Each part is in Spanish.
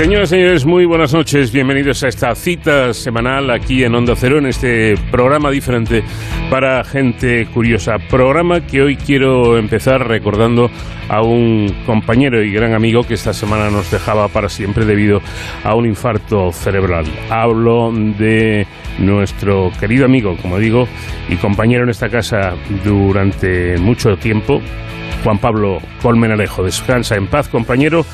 Señoras y señores, muy buenas noches. Bienvenidos a esta cita semanal aquí en Onda Cero, en este programa diferente para gente curiosa. Programa que hoy quiero empezar recordando a un compañero y gran amigo que esta semana nos dejaba para siempre debido a un infarto cerebral. Hablo de nuestro querido amigo, como digo, y compañero en esta casa durante mucho tiempo, Juan Pablo Colmenalejo. Descansa en paz, compañero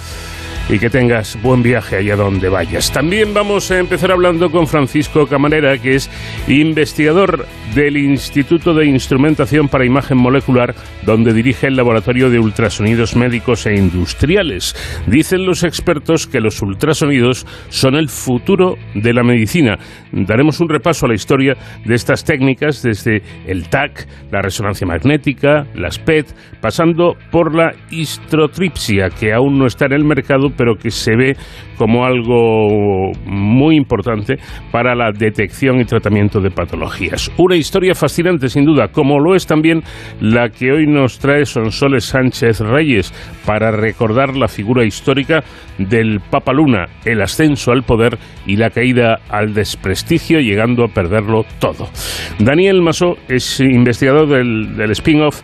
y que tengas buen viaje allá donde vayas. También vamos a empezar hablando con Francisco Camarera, que es investigador del Instituto de Instrumentación para Imagen Molecular, donde dirige el Laboratorio de Ultrasonidos Médicos e Industriales. Dicen los expertos que los ultrasonidos son el futuro de la medicina. Daremos un repaso a la historia de estas técnicas desde el TAC, la resonancia magnética, las PET, pasando por la histrotripsia, que aún no está en el mercado, pero que se ve como algo muy importante para la detección y tratamiento de patologías. Una historia fascinante, sin duda, como lo es también la que hoy nos trae Sonsoles Sánchez Reyes para recordar la figura histórica del Papa Luna, el ascenso al poder y la caída al desprestigio, llegando a perderlo todo. Daniel Masó es investigador del, del spin-off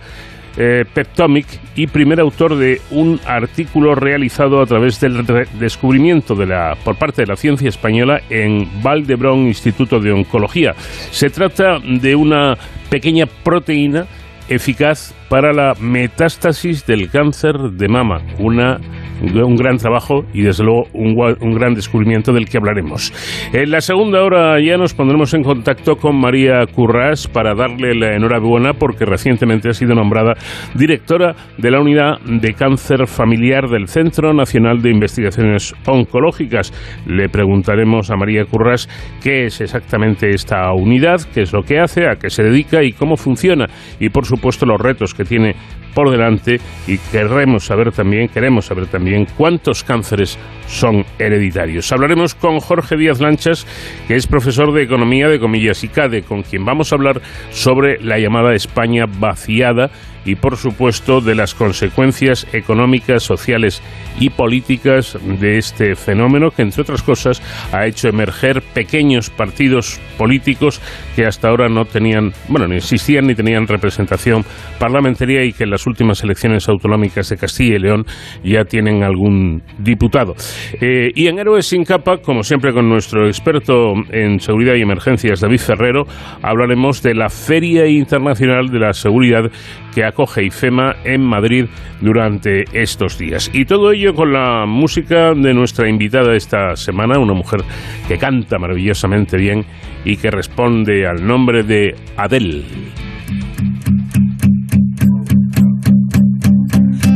eh, Peptomic y primer autor de un artículo realizado a través del descubrimiento de la, por parte de la ciencia española en Valdebrón Instituto de Oncología. Se trata de una pequeña proteína eficaz para la metástasis del cáncer de mama, una un gran trabajo y desde luego un, gran descubrimiento del que hablaremos. En la segunda hora ya nos pondremos en contacto con María Currás para darle la enhorabuena porque recientemente ha sido nombrada directora de la unidad de cáncer familiar del Centro Nacional de Investigaciones Oncológicas. Le preguntaremos a María Currás qué es exactamente esta unidad, qué es lo que hace, a qué se dedica y cómo funciona y por supuesto los retos que tiene por delante y queremos saber también, queremos saber también cuántos cánceres son hereditarios. Hablaremos con Jorge Díaz Lanchas, que es profesor de Economía de Comillas y CADE, con quien vamos a hablar sobre la llamada España vaciada y por supuesto de las consecuencias económicas, sociales y políticas de este fenómeno que entre otras cosas ha hecho emerger pequeños partidos políticos que hasta ahora no tenían, bueno, ni existían ni tenían representación parlamentaria y que en las últimas elecciones autonómicas de Castilla y León ya tienen algún diputado. Eh, y en Héroes sin capa, como siempre con nuestro experto en seguridad y emergencias, David Ferrero, hablaremos de la Feria Internacional de la Seguridad que acoge IFEMA en Madrid durante estos días. Y todo ello con la música de nuestra invitada esta semana, una mujer que canta maravillosamente bien y que responde al nombre de Adele.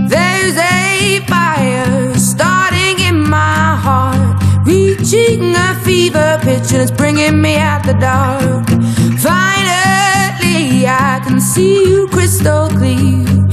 There's a fire starting in my heart, reaching a fever pitch and bringing me out the dark. I can see you crystal clear.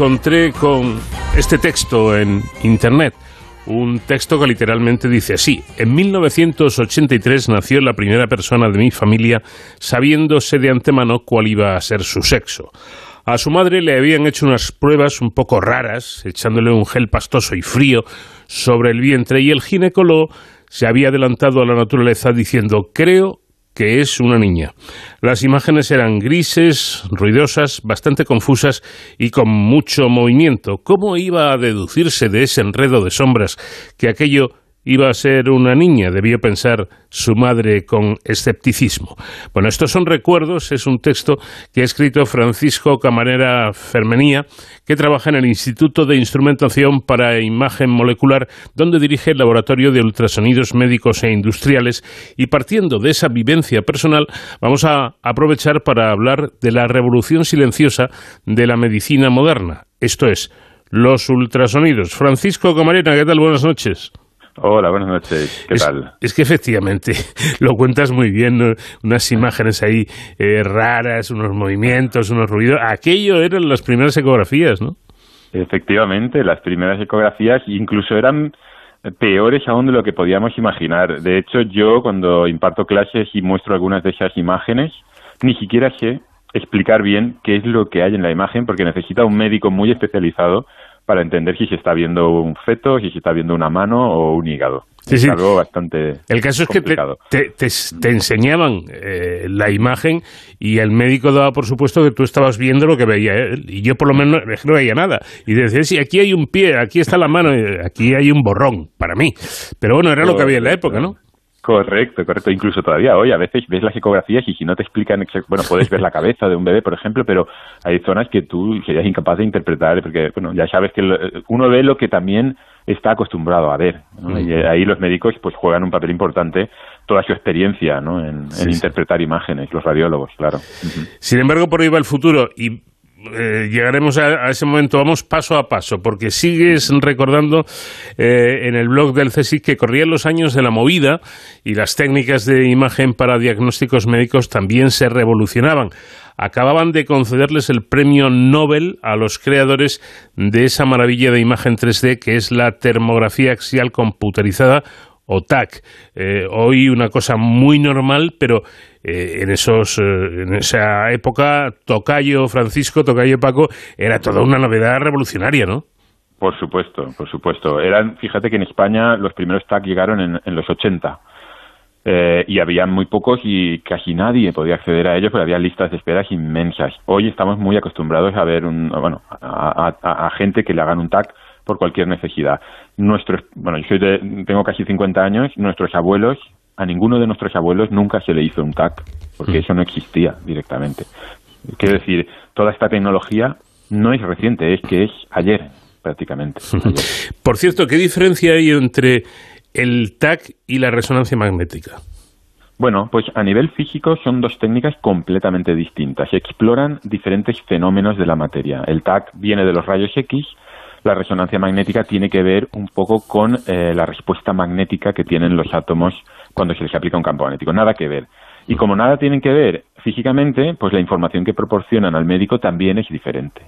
Encontré con este texto en internet. Un texto que literalmente dice así. En 1983 nació la primera persona de mi familia sabiéndose de antemano cuál iba a ser su sexo. A su madre le habían hecho unas pruebas un poco raras, echándole un gel pastoso y frío sobre el vientre y el ginecólogo se había adelantado a la naturaleza diciendo creo que es una niña. Las imágenes eran grises, ruidosas, bastante confusas y con mucho movimiento. ¿Cómo iba a deducirse de ese enredo de sombras que aquello iba a ser una niña, debió pensar su madre con escepticismo. Bueno, estos son recuerdos, es un texto que ha escrito Francisco Camarera Fermenía, que trabaja en el Instituto de Instrumentación para Imagen Molecular, donde dirige el Laboratorio de Ultrasonidos Médicos e Industriales, y partiendo de esa vivencia personal, vamos a aprovechar para hablar de la revolución silenciosa de la medicina moderna, esto es, los ultrasonidos. Francisco Camarera, ¿qué tal? Buenas noches. Hola, buenas noches. ¿Qué tal? Es que efectivamente lo cuentas muy bien, unas imágenes ahí eh, raras, unos movimientos, unos ruidos. Aquello eran las primeras ecografías, ¿no? Efectivamente, las primeras ecografías incluso eran peores aún de lo que podíamos imaginar. De hecho, yo cuando imparto clases y muestro algunas de esas imágenes, ni siquiera sé explicar bien qué es lo que hay en la imagen porque necesita un médico muy especializado para entender si se está viendo un feto, si se está viendo una mano o un hígado. es algo bastante El caso es que te, enseñaban eh, la imagen y el médico daba por supuesto que tú estabas viendo lo que veía él. Y yo por lo menos no veía nada. Y decía, sí, aquí hay un pie, aquí está la mano, aquí hay un borrón, para mí. Pero bueno, era lo que había en la época, ¿no? Correcto, correcto. Incluso todavía hoy a veces ves las ecografías y si no te explican, bueno, puedes ver la cabeza de un bebé, por ejemplo, pero hay zonas que tú serías incapaz de interpretar porque, bueno, ya sabes que uno ve lo que también está acostumbrado a ver. Y ahí los médicos pues juegan un papel importante toda su experiencia ¿no? en, interpretar imágenes, los radiólogos, claro. Sin embargo, por ahí va el futuro y eh, llegaremos a, ese momento, vamos paso a paso, porque sigues recordando eh, en el blog del CSIC que corrían los años de la movida y las técnicas de imagen para diagnósticos médicos también se revolucionaban. Acababan de concederles el premio Nobel a los creadores de esa maravilla de imagen 3D que es la termografía axial computerizada o TAC. Eh, hoy una cosa muy normal, pero eh, en, esos, eh, en esa época, Tocayo Francisco, Tocayo Paco, era toda una novedad revolucionaria, ¿no? Por supuesto, por supuesto. Eran, fíjate que en España los primeros TAC llegaron en, en los 80. y había muy pocos y casi nadie podía acceder a ellos, pero había listas de esperas inmensas. Hoy estamos muy acostumbrados a ver un, bueno, a, gente que le hagan un TAC por cualquier necesidad. Nuestros, bueno, yo tengo casi 50 años, nuestros abuelos a ninguno de nuestros abuelos nunca se le hizo un TAC, porque mm. eso no existía directamente. Quiero decir, toda esta tecnología no es reciente, es que es ayer prácticamente. Por cierto, ¿qué diferencia hay entre el TAC y la resonancia magnética? Bueno, pues a nivel físico son dos técnicas completamente distintas. Exploran diferentes fenómenos de la materia. El TAC viene de los rayos X, la resonancia magnética tiene que ver un poco con eh, la respuesta magnética que tienen los átomos cuando se les aplica un campo magnético. Nada que ver. Y como nada tienen que ver físicamente, pues la información que proporcionan al médico también es diferente.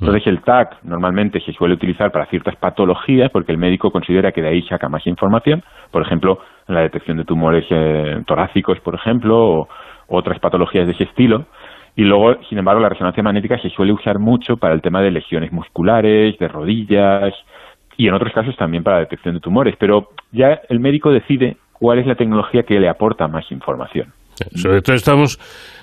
Entonces el TAC normalmente se suele utilizar para ciertas patologías porque el médico considera que de ahí saca más información, por ejemplo, la detección de tumores eh, torácicos, por ejemplo, o otras patologías de ese estilo. Y luego, sin embargo, la resonancia magnética se suele usar mucho para el tema de lesiones musculares, de rodillas y en otros casos también para la detección de tumores. Pero ya el médico decide cuál es la tecnología que le aporta más información. Sobre todo estamos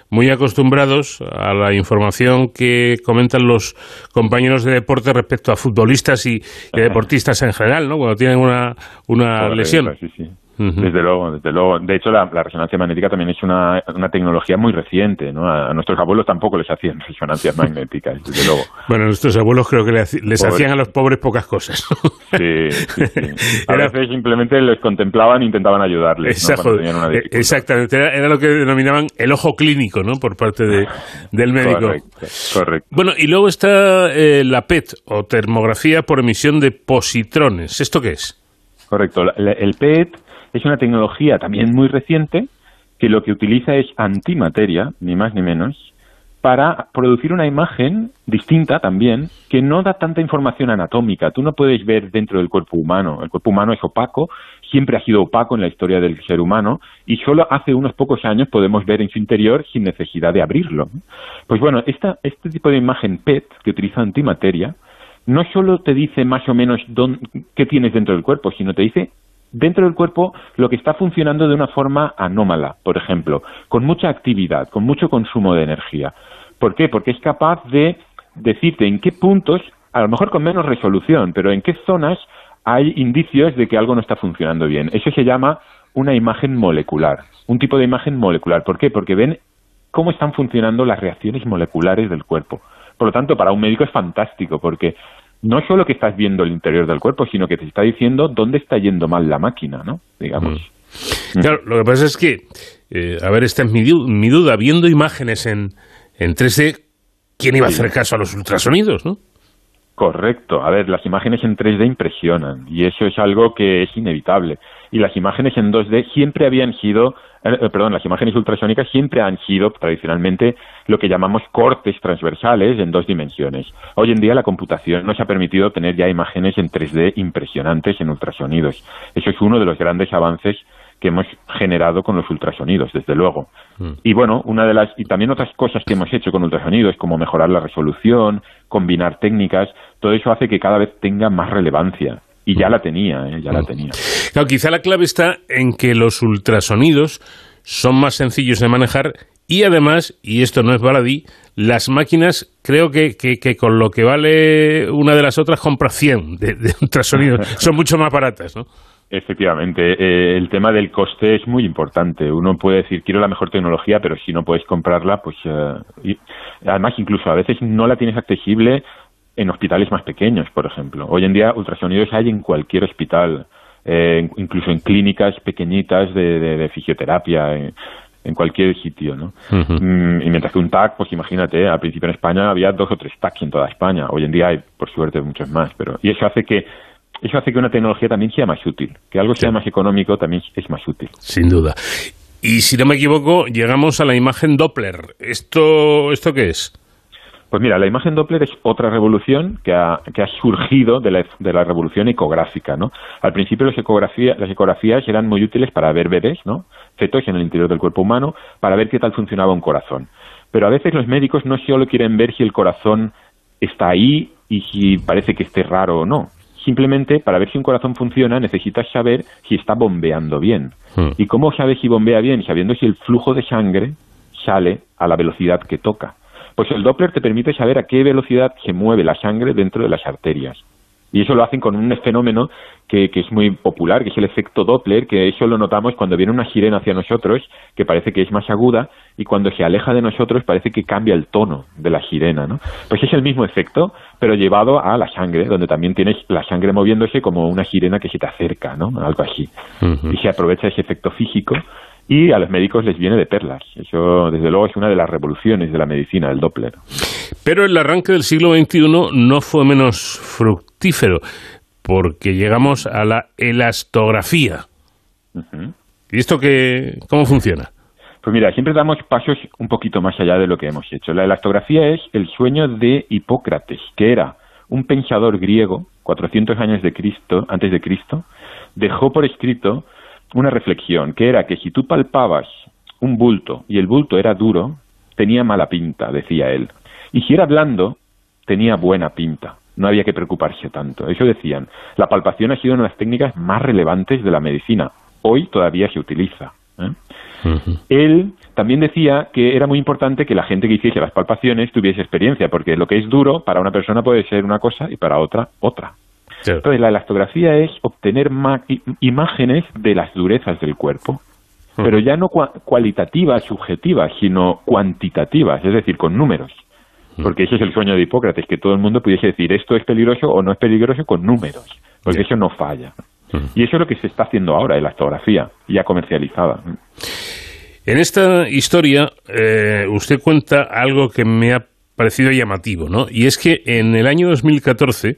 muy acostumbrados a la información que comentan los compañeros de deporte respecto a futbolistas y, deportistas en general, ¿no? Cuando tienen una, una lesión. Desde luego, desde luego. De hecho, la, resonancia magnética también es una, una tecnología muy reciente, ¿no? A, nuestros abuelos tampoco les hacían resonancias magnéticas, desde luego. Bueno, nuestros abuelos creo que les, hacían a los pobres pocas cosas. Sí, A veces simplemente les contemplaban e intentaban ayudarles. Eh, exactamente, era, lo que denominaban el ojo clínico, ¿no? Por parte de, del médico. Correcto, Bueno, y luego está eh, la PET, o termografía por emisión de positrones. ¿Esto qué es? Correcto. El PET es una tecnología también muy reciente que lo que utiliza es antimateria, ni más ni menos, para producir una imagen distinta también, que no da tanta información anatómica. Tú no puedes ver dentro del cuerpo humano. El cuerpo humano es opaco, siempre ha sido opaco en la historia del ser humano, y solo hace unos pocos años podemos ver en su interior sin necesidad de abrirlo. Pues bueno, esta, este tipo de imagen PET, que utiliza antimateria, no solo te dice más o menos dónde, qué tienes dentro del cuerpo, sino te dice dentro del cuerpo lo que está funcionando de una forma anómala, por ejemplo, con mucha actividad, con mucho consumo de energía. ¿Por qué? Porque es capaz de decirte en qué puntos, a lo mejor con menos resolución, pero en qué zonas hay indicios de que algo no está funcionando bien. Eso se llama una imagen molecular, un tipo de imagen molecular. ¿Por qué? Porque ven cómo están funcionando las reacciones moleculares del cuerpo. Por lo tanto, para un médico es fantástico porque no solo que estás viendo el interior del cuerpo, sino que te está diciendo dónde está yendo mal la máquina, ¿no? Digamos. Mm. Claro, lo que pasa es que, eh, a ver, esta es mi, mi duda, viendo imágenes en, en 3D, ¿quién iba a hacer caso a los ultrasonidos, no? Correcto. A ver, las imágenes en 3D impresionan y eso es algo que es inevitable. Y las imágenes en 2D siempre habían sido, eh, eh, perdón, las imágenes ultrasónicas siempre han sido tradicionalmente lo que llamamos cortes transversales en dos dimensiones. Hoy en día la computación nos ha permitido tener ya imágenes en 3D impresionantes en ultrasonidos. Eso es uno de los grandes avances que hemos generado con los ultrasonidos, desde luego. Mm. Y bueno, una de las y también otras cosas que hemos hecho con ultrasonidos, como mejorar la resolución, combinar técnicas, todo eso hace que cada vez tenga más relevancia. Y ya la tenía, ¿eh? ya la tenía. Claro, quizá la clave está en que los ultrasonidos son más sencillos de manejar y además, y esto no es baladí, las máquinas creo que, que, con lo que vale una de las otras compra 100 de, de ultrasonidos. son mucho más baratas, ¿no? Efectivamente, eh, el tema del coste es muy importante. Uno puede decir, quiero la mejor tecnología, pero si no puedes comprarla, pues... Eh, además, incluso a veces no la tienes accesible en hospitales más pequeños, por ejemplo. Hoy en día ultrasonidos hay en cualquier hospital, eh, incluso en clínicas pequeñitas de, fisioterapia, en, cualquier sitio, ¿no? Mm, y mientras que un TAC, pues imagínate, al principio en España había dos o tres TACs en toda España. Hoy en día hay, por suerte, muchos más. pero Y eso hace que eso hace que una tecnología también sea más útil. Que algo sea más económico también es más útil. Sin duda. Y si no me equivoco, llegamos a la imagen Doppler. ¿Esto, esto qué es? Pues mira, la imagen Doppler es otra revolución que ha, que ha surgido de la, de la, revolución ecográfica, ¿no? Al principio las, las ecografías eran muy útiles para ver bebés, ¿no? Fetos en el interior del cuerpo humano, para ver qué tal funcionaba un corazón. Pero a veces los médicos no solo quieren ver si el corazón está ahí y si parece que esté raro o no, Simplemente para ver si un corazón funciona necesitas saber si está bombeando bien. Hmm. ¿Y cómo sabes si bombea bien? Sabiendo si el flujo de sangre sale a la velocidad que toca. Pues el Doppler te permite saber a qué velocidad se mueve la sangre dentro de las arterias. Y eso lo hacen con un fenómeno que, es muy popular, que es el efecto Doppler, que eso lo notamos cuando viene una sirena hacia nosotros, que parece que es más aguda, y cuando se aleja de nosotros parece que cambia el tono de la sirena, ¿no? Pues es el mismo efecto, pero llevado a la sangre, donde también tienes la sangre moviéndose como una sirena que se te acerca, ¿no? Algo así. Y se aprovecha ese efecto físico y a los médicos les viene de perlas. Eso, desde luego, es una de las revoluciones de la medicina, el Doppler. Pero el arranque del siglo XXI no fue menos fructífero, porque llegamos a la elastografía. ¿Y esto qué, cómo funciona? Pues mira, siempre damos pasos un poquito más allá de lo que hemos hecho. La elastografía es el sueño de Hipócrates, que era un pensador griego, 400 años de Cristo, antes de Cristo, dejó por escrito una reflexión, que era que si tú palpabas un bulto y el bulto era duro, tenía mala pinta, decía él. Y si era blando, tenía buena pinta. No había que preocuparse tanto. Eso decían. La palpación ha sido una de las técnicas más relevantes de la medicina. Hoy todavía se utiliza. ¿eh? Él también decía que era muy importante que la gente que hiciese las palpaciones tuviese experiencia, porque lo que es duro para una persona puede ser una cosa y para otra otra. Entonces, la elastografía es obtener imágenes de las durezas del cuerpo, pero ya no cualitativas, subjetivas, sino cuantitativas, es decir, con números. Porque ese es el sueño de Hipócrates, que todo el mundo pudiese decir esto es peligroso o no es peligroso con números, porque eso no falla. Y eso es lo que se está haciendo ahora, elastografía, ya comercializada. En esta historia, eh, usted cuenta algo que me ha parecido llamativo, ¿no? Y es que en el año 2014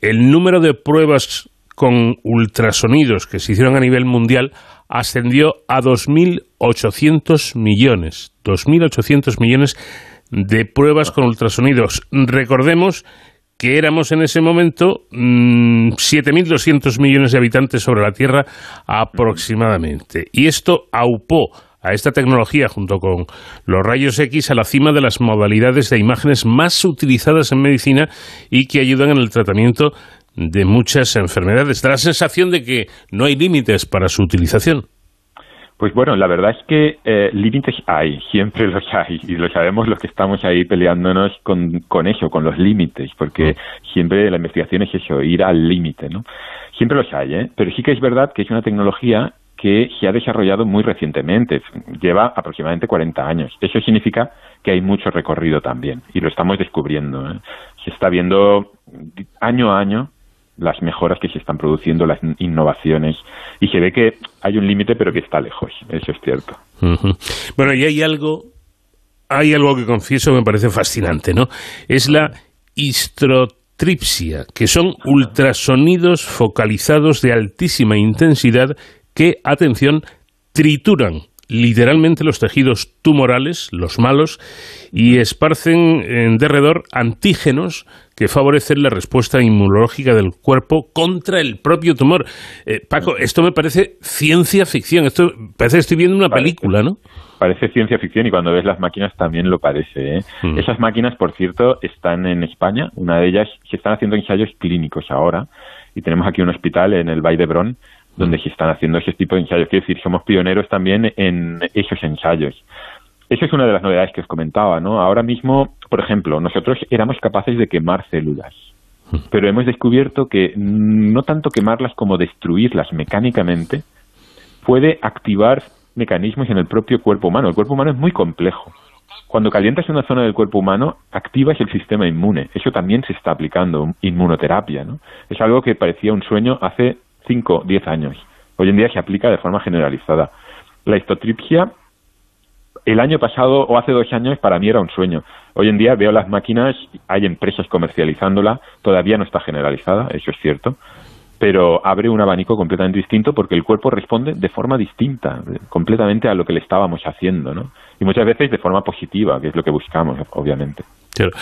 el número de pruebas con ultrasonidos que se hicieron a nivel mundial ascendió a 2.800 millones, 2.800 millones de pruebas con ultrasonidos. Recordemos que éramos en ese momento 7.200 mm, millones de habitantes sobre la Tierra aproximadamente. Y esto aupó a esta tecnología junto con los rayos X a la cima de las modalidades de imágenes más utilizadas en medicina y que ayudan en el tratamiento de muchas enfermedades. Da la sensación de que no hay límites para su utilización. Pues bueno, la verdad es que eh, límites hay, siempre los hay, y lo sabemos los que estamos ahí peleándonos con, con eso, con los límites, porque mm. siempre la investigación es eso, ir al límite, ¿no? Siempre los hay, ¿eh? Pero sí que es verdad que es una tecnología que se ha desarrollado muy recientemente, lleva aproximadamente 40 años. Eso significa que hay mucho recorrido también, y lo estamos descubriendo. ¿eh? Se está viendo año a año las mejoras que se están produciendo, las innovaciones, y se ve que hay un límite, pero que está lejos, eso es cierto. Bueno, y hay algo, hay algo que confieso me parece fascinante, ¿no? Es la histrotripsia, que son ultrasonidos focalizados de altísima intensidad que, atención, trituran literalmente los tejidos tumorales, los malos, y esparcen en derredor antígenos que favorecen la respuesta inmunológica del cuerpo contra el propio tumor. Eh, Paco, esto me parece ciencia ficción, esto parece que estoy viendo una película, ¿no? Parece ciencia ficción y cuando ves las máquinas también lo parece. ¿eh? Mm. Esas máquinas, por cierto, están en España. Una de ellas se están haciendo ensayos clínicos ahora y tenemos aquí un hospital en el Valle de Brón donde se están haciendo ese tipo de ensayos. Quiero decir, somos pioneros también en esos ensayos. Esa es una de las novedades que os comentaba, ¿no? Ahora mismo, por ejemplo, nosotros éramos capaces de quemar células, pero hemos descubierto que no tanto quemarlas como destruirlas mecánicamente puede activar mecanismos en el propio cuerpo humano. El cuerpo humano es muy complejo. Cuando calientas una zona del cuerpo humano, activas el sistema inmune. Eso también se está aplicando, inmunoterapia, ¿no? Es algo que parecía un sueño hace 5, 10 años. Hoy en día se aplica de forma generalizada. La histotripsia, el año pasado o hace dos años para mí era un sueño. Hoy en día veo las máquinas, hay empresas comercializándola, todavía no está generalizada, eso es cierto, pero abre un abanico completamente distinto porque el cuerpo responde de forma distinta, completamente a lo que le estábamos haciendo, ¿no? Y muchas veces de forma positiva, que es lo que buscamos, obviamente. Claro,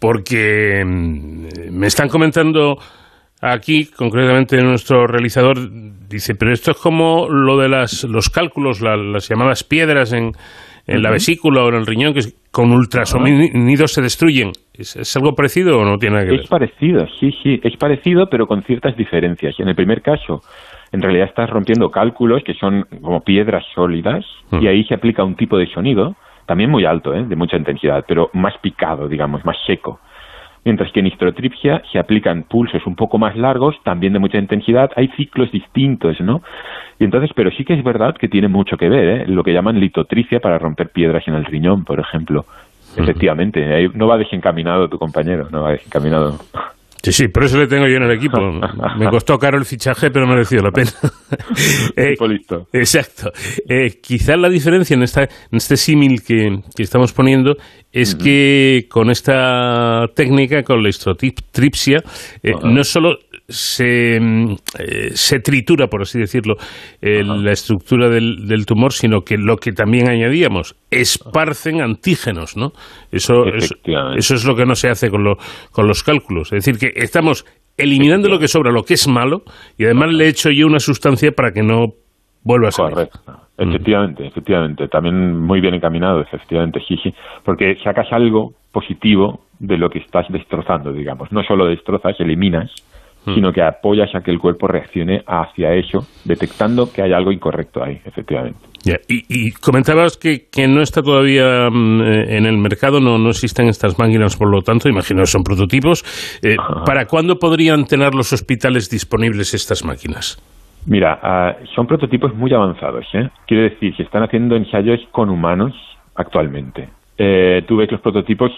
porque mm, me están comentando Aquí, concretamente, nuestro realizador dice, pero esto es como lo de las, los cálculos, las llamadas piedras en, en la vesícula o en el riñón, que con ultrasonidos se destruyen. ¿Es, algo parecido o no tiene nada que ver? Es parecido, sí, sí, es parecido, pero con ciertas diferencias. En el primer caso, en realidad estás rompiendo cálculos que son como piedras sólidas y ahí se aplica un tipo de sonido, también muy alto, ¿eh? de mucha intensidad, pero más picado, digamos, más seco mientras que en histotripsia se aplican pulsos un poco más largos, también de mucha intensidad, hay ciclos distintos, ¿no? Y entonces, pero sí que es verdad que tiene mucho que ver, ¿eh? lo que llaman litotricia para romper piedras en el riñón, por ejemplo. Efectivamente, no va desencaminado tu compañero, no va desencaminado. Sí, sí, por eso le tengo yo en el equipo. Me costó caro el fichaje, pero me ha merecido la pena. eh, listo. Exacto. Eh, quizás la diferencia en, esta, en este símil que, que, estamos poniendo es que con esta técnica, con la histotripsia, eh, no solo se, mm, eh, se tritura, por así decirlo, la estructura del, del, tumor, sino que lo que también añadíamos, esparcen antígenos, ¿no? Eso, eso, eso, es lo que no se hace con, lo, con los cálculos. Es decir, que estamos eliminando lo que sobra, lo que es malo, y además le he hecho yo una sustancia para que no vuelva a salir. Correcto. Efectivamente, efectivamente. También muy bien encaminado, efectivamente, sí. Porque sacas algo positivo de lo que estás destrozando, digamos. No solo destrozas, eliminas, Hmm. sino que apoyas a que el cuerpo reaccione hacia eso, detectando que hay algo incorrecto ahí, efectivamente. Y, comentabas que, que, no está todavía mm, eh, en el mercado, no, no existen estas máquinas, por lo tanto, imagino que son prototipos. Eh, ¿Para cuándo podrían tener los hospitales disponibles estas máquinas? Mira, ah, son prototipos muy avanzados. ¿eh? Quiero decir, se están haciendo ensayos con humanos actualmente. Eh, tú ves los prototipos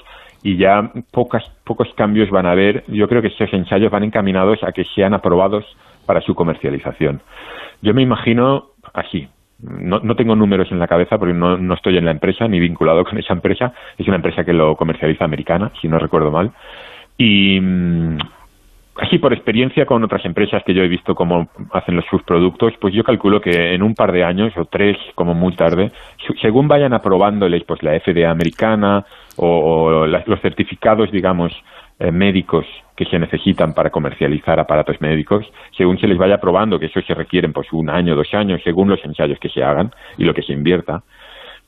y ya pocas, pocos cambios van a haber. Yo creo que esos ensayos van encaminados a que sean aprobados para su comercialización. Yo me imagino así. No, no tengo números en la cabeza porque no, no estoy en la empresa ni vinculado con esa empresa. Es una empresa que lo comercializa americana, si no recuerdo mal. Y, así por experiencia con otras empresas que yo he visto cómo hacen los, sus productos, pues yo calculo que en un par de años o tres, como muy tarde, según vayan aprobándoles pues la FDA americana o, los certificados, digamos, eh, médicos que se necesitan para comercializar aparatos médicos, según se les vaya aprobando, que eso se requieren pues un año, dos años, según los ensayos que se hagan y lo que se invierta.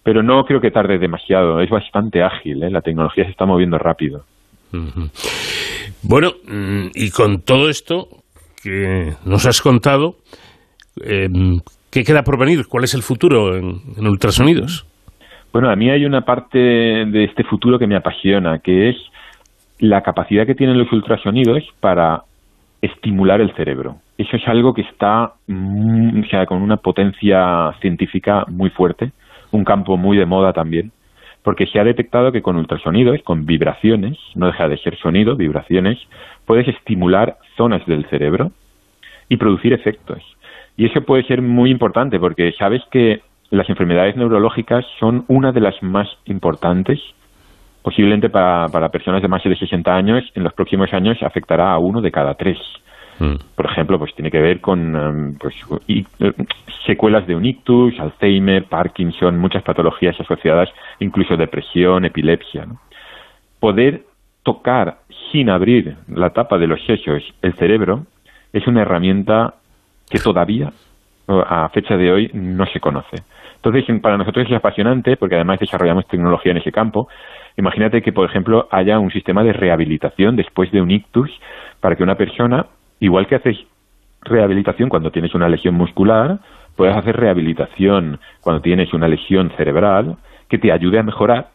Pero no creo que tarde demasiado, es bastante ágil, ¿eh? la tecnología se está moviendo rápido. Bueno, mm, y con todo esto que nos has contado, em, ¿qué queda por venir? ¿Cuál es el futuro en, en, ultrasonidos? Bueno, a mí hay una parte de este futuro que me apasiona, que es la capacidad que tienen los ultrasonidos para estimular el cerebro. Eso es algo que está mm, o sea, con una potencia científica muy fuerte, un campo muy de moda también porque se ha detectado que con ultrasonidos, con vibraciones, no deja de ser sonido, vibraciones, puedes estimular zonas del cerebro y producir efectos. Y eso puede ser muy importante porque sabes que las enfermedades neurológicas son una de las más importantes, posiblemente para, para personas de más de 60 años, en los próximos años afectará a uno de cada tres. Mm. Por ejemplo, pues tiene que ver con em, pues, eh, secuelas de un ictus, Alzheimer, Parkinson, muchas patologías asociadas, incluso depresión, epilepsia. Poder tocar sin abrir la tapa de los sesos el cerebro es una herramienta que todavía a fecha de hoy no se conoce. Entonces, para nosotros es apasionante porque además desarrollamos tecnología en ese campo. Imagínate que, por ejemplo, haya un sistema de rehabilitación después de un ictus para que una persona Igual que haces rehabilitación cuando tienes una lesión muscular, puedes hacer rehabilitación cuando tienes una lesión cerebral que te ayude a mejorar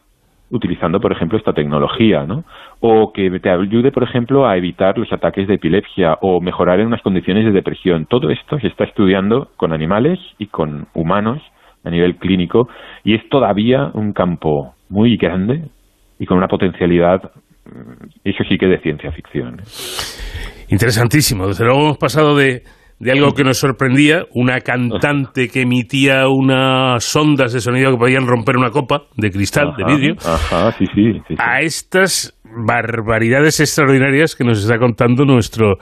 utilizando, por ejemplo, esta tecnología, ¿no? O que te ayude, por ejemplo, a evitar los ataques de epilepsia o mejorar en unas condiciones de depresión. Todo esto se está estudiando con animales y con humanos a nivel clínico y es todavía un campo muy grande y con una potencialidad, mm, eso sí que de ciencia ficción. Interesantísimo. Desde luego hemos pasado de, algo que nos sorprendía, una cantante que emitía unas ondas de sonido que podían romper una copa de cristal, de vidrio, a estas barbaridades extraordinarias que nos está contando nuestro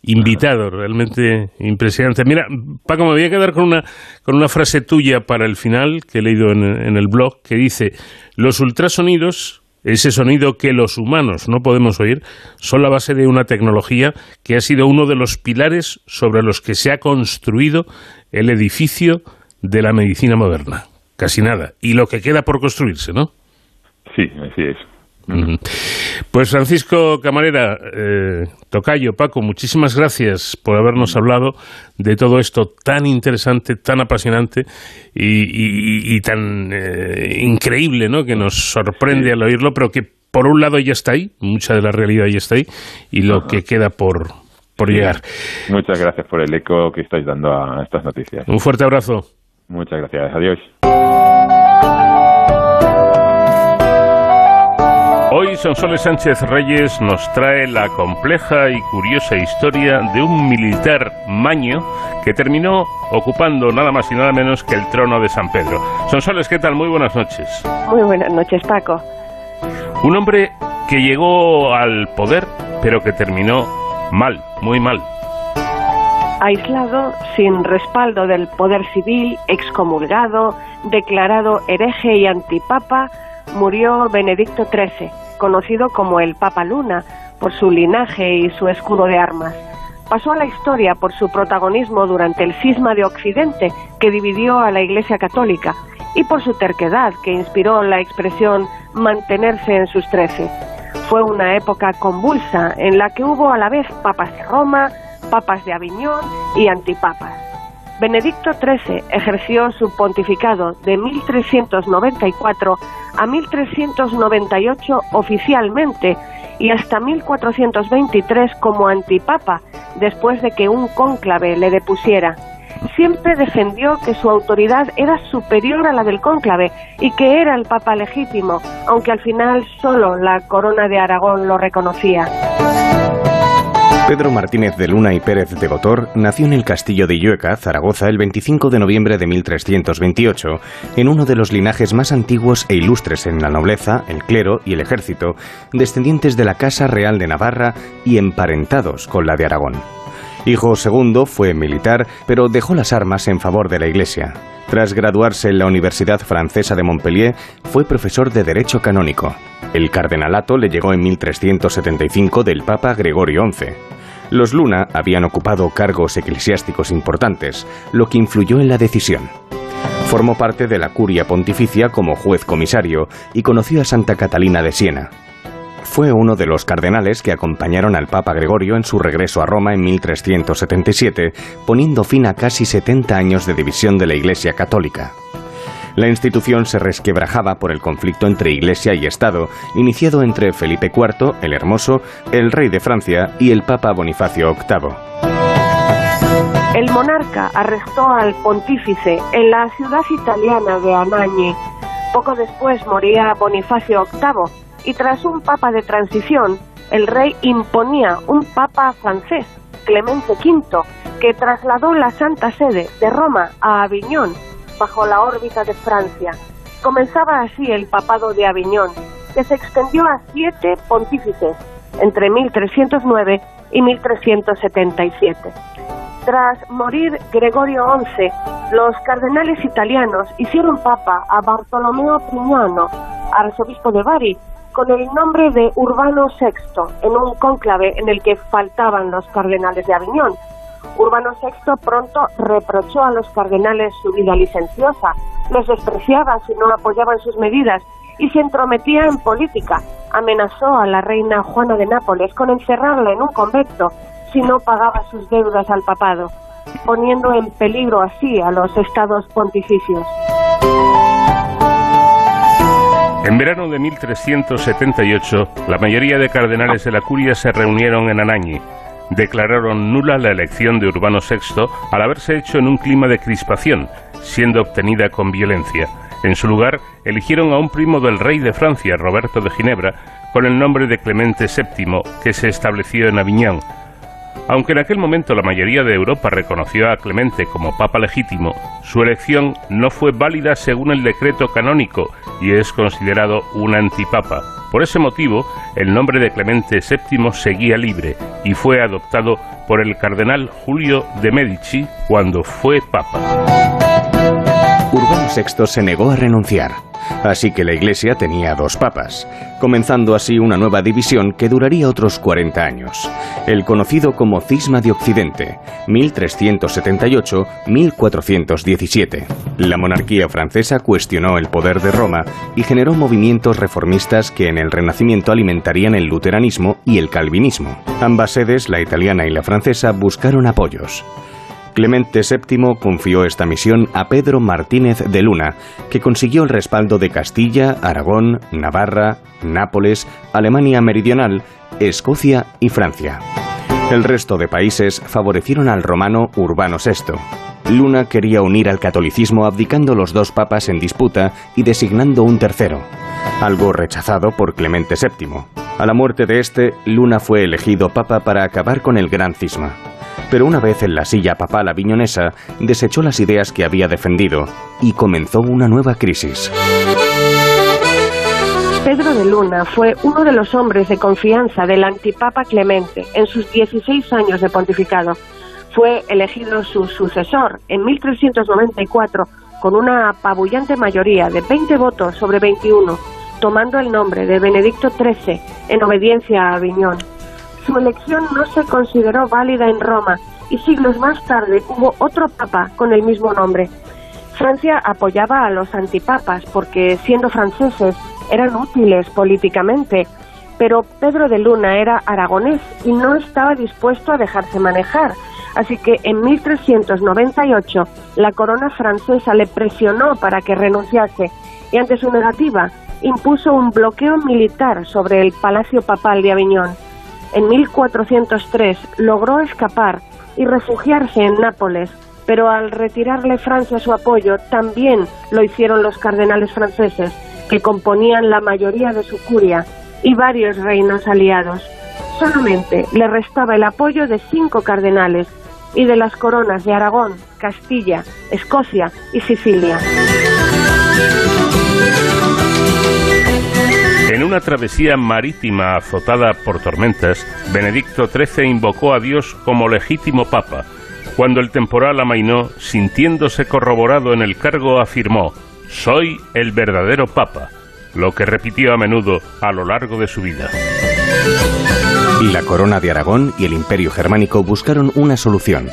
invitado, realmente impresionante. Mira, Paco, me voy a quedar con una, con una frase tuya para el final que he leído en, en el blog que dice, los ultrasonidos ese sonido que los humanos no podemos oír, son la base de una tecnología que ha sido uno de los pilares sobre los que se ha construido el edificio de la medicina moderna. Casi nada. Y lo que queda por construirse, ¿no? Sí, así es. Pues Francisco Camarera, eh, Tocayo, Paco, muchísimas gracias por habernos hablado de todo esto tan interesante, tan apasionante y, tan eh, increíble, ¿no? Que nos sorprende al oírlo, pero que por un lado ya está ahí, mucha de la realidad ya está ahí, y lo que queda por, por llegar. Muchas gracias por el eco que estáis dando a estas noticias. Un fuerte abrazo. Muchas gracias. Adiós. Hoy Sonsoles Sánchez Reyes nos trae la compleja y curiosa historia de un militar maño que terminó ocupando nada más y nada menos que el trono de San Pedro. Sonsoles, ¿qué tal? Muy buenas noches. Muy buenas noches, Paco. Un hombre que llegó al poder, pero que terminó mal, muy mal. Aislado, sin respaldo del poder civil, excomulgado, declarado hereje y antipapa, murió Benedicto XIII, conocido como el Papa Luna, por su linaje y su escudo de armas. Pasó a la historia por su protagonismo durante el cisma de Occidente que dividió a la Iglesia Católica y por su terquedad que inspiró la expresión mantenerse en sus trece. Fue una época convulsa en la que hubo a la vez papas de Roma, papas de Aviñón y antipapas. Benedicto XIII ejerció su pontificado de 1394 a 1398 oficialmente y hasta 1423 como antipapa, después de que un cónclave le depusiera. Siempre defendió que su autoridad era superior a la del cónclave y que era el papa legítimo, aunque al final solo la corona de Aragón lo reconocía. Pedro Martínez de Luna y Pérez de Gotor nació en el castillo de Illueca, Zaragoza, el 25 de noviembre de 1328, en uno de los linajes más antiguos e ilustres en la nobleza, el clero y el ejército, descendientes de la Casa Real de Navarra y emparentados con la de Aragón. Hijo segundo, fue militar, pero dejó las armas en favor de la Iglesia. Tras graduarse en la Universidad Francesa de Montpellier, fue profesor de Derecho Canónico. El cardenalato le llegó en 1375 del Papa Gregorio XI. Los Luna habían ocupado cargos eclesiásticos importantes, lo que influyó en la decisión. Formó parte de la curia pontificia como juez comisario y conoció a Santa Catalina de Siena. Fue uno de los cardenales que acompañaron al Papa Gregorio en su regreso a Roma en 1377, poniendo fin a casi 70 años de división de la Iglesia Católica. La institución se resquebrajaba por el conflicto entre Iglesia y Estado, iniciado entre Felipe IV, el Hermoso, el rey de Francia y el Papa Bonifacio VIII. El monarca arrestó al pontífice en la ciudad italiana de Anagni. Poco después moría Bonifacio VIII y tras un papa de transición, el rey imponía un papa francés, Clemente V, que trasladó la Santa Sede de Roma a Aviñón, bajo la órbita de Francia. Comenzaba así el papado de Aviñón, que se extendió a siete pontífices entre 1309 y 1377. Tras morir Gregorio XI, los cardenales italianos hicieron papa a Bartolomeo Prignano, arzobispo de Bari, con el nombre de Urbano VI, en un cónclave en el que faltaban los cardenales de Aviñón. Urbano VI pronto reprochó a los cardenales su vida licenciosa, los despreciaba si no apoyaban sus medidas y se entrometía en política. Amenazó a la reina Juana de Nápoles con encerrarla en un convento si no pagaba sus deudas al papado, poniendo en peligro así a los estados pontificios. En verano de 1378, la mayoría de cardenales de la curia se reunieron en Anagni. Declararon nula la elección de Urbano VI al haberse hecho en un clima de crispación, siendo obtenida con violencia. En su lugar, eligieron a un primo del rey de Francia, Roberto de Ginebra, con el nombre de Clemente VII, que se estableció en Aviñón, aunque en aquel momento la mayoría de Europa reconoció a Clemente como papa legítimo, su elección no fue válida según el decreto canónico y es considerado un antipapa. Por ese motivo, el nombre de Clemente VII seguía libre y fue adoptado por el cardenal Julio de Medici cuando fue papa. Urbano VI se negó a renunciar. Así que la Iglesia tenía dos papas, comenzando así una nueva división que duraría otros 40 años, el conocido como Cisma de Occidente, 1378-1417. La monarquía francesa cuestionó el poder de Roma y generó movimientos reformistas que en el Renacimiento alimentarían el luteranismo y el calvinismo. Ambas sedes, la italiana y la francesa, buscaron apoyos. Clemente VII confió esta misión a Pedro Martínez de Luna, que consiguió el respaldo de Castilla, Aragón, Navarra, Nápoles, Alemania Meridional, Escocia y Francia. El resto de países favorecieron al romano Urbano VI. Luna quería unir al catolicismo abdicando los dos papas en disputa y designando un tercero, algo rechazado por Clemente VII. A la muerte de este, Luna fue elegido papa para acabar con el gran cisma pero una vez en la silla papal aviñonesa desechó las ideas que había defendido y comenzó una nueva crisis. Pedro de Luna fue uno de los hombres de confianza del antipapa Clemente en sus 16 años de pontificado. Fue elegido su sucesor en 1394 con una apabullante mayoría de 20 votos sobre 21, tomando el nombre de Benedicto XIII en obediencia a Aviñón su elección no se consideró válida en Roma y siglos más tarde hubo otro papa con el mismo nombre. Francia apoyaba a los antipapas porque, siendo franceses, eran útiles políticamente, pero Pedro de Luna era aragonés y no estaba dispuesto a dejarse manejar. Así que en 1398 la corona francesa le presionó para que renunciase y ante su negativa impuso un bloqueo militar sobre el Palacio Papal de Aviñón. En 1403 logró escapar y refugiarse en Nápoles, pero al retirarle Francia su apoyo también lo hicieron los cardenales franceses, que componían la mayoría de su curia, y varios reinos aliados. solamente le restaba el apoyo de cinco cardenales y de las coronas de Aragón, Castilla, Escocia y Sicilia. En una travesía marítima azotada por tormentas, Benedicto XIII invocó a Dios como legítimo papa. Cuando el temporal amainó, sintiéndose corroborado en el cargo, afirmó, Soy el verdadero papa, lo que repitió a menudo a lo largo de su vida. La corona de Aragón y el imperio germánico buscaron una solución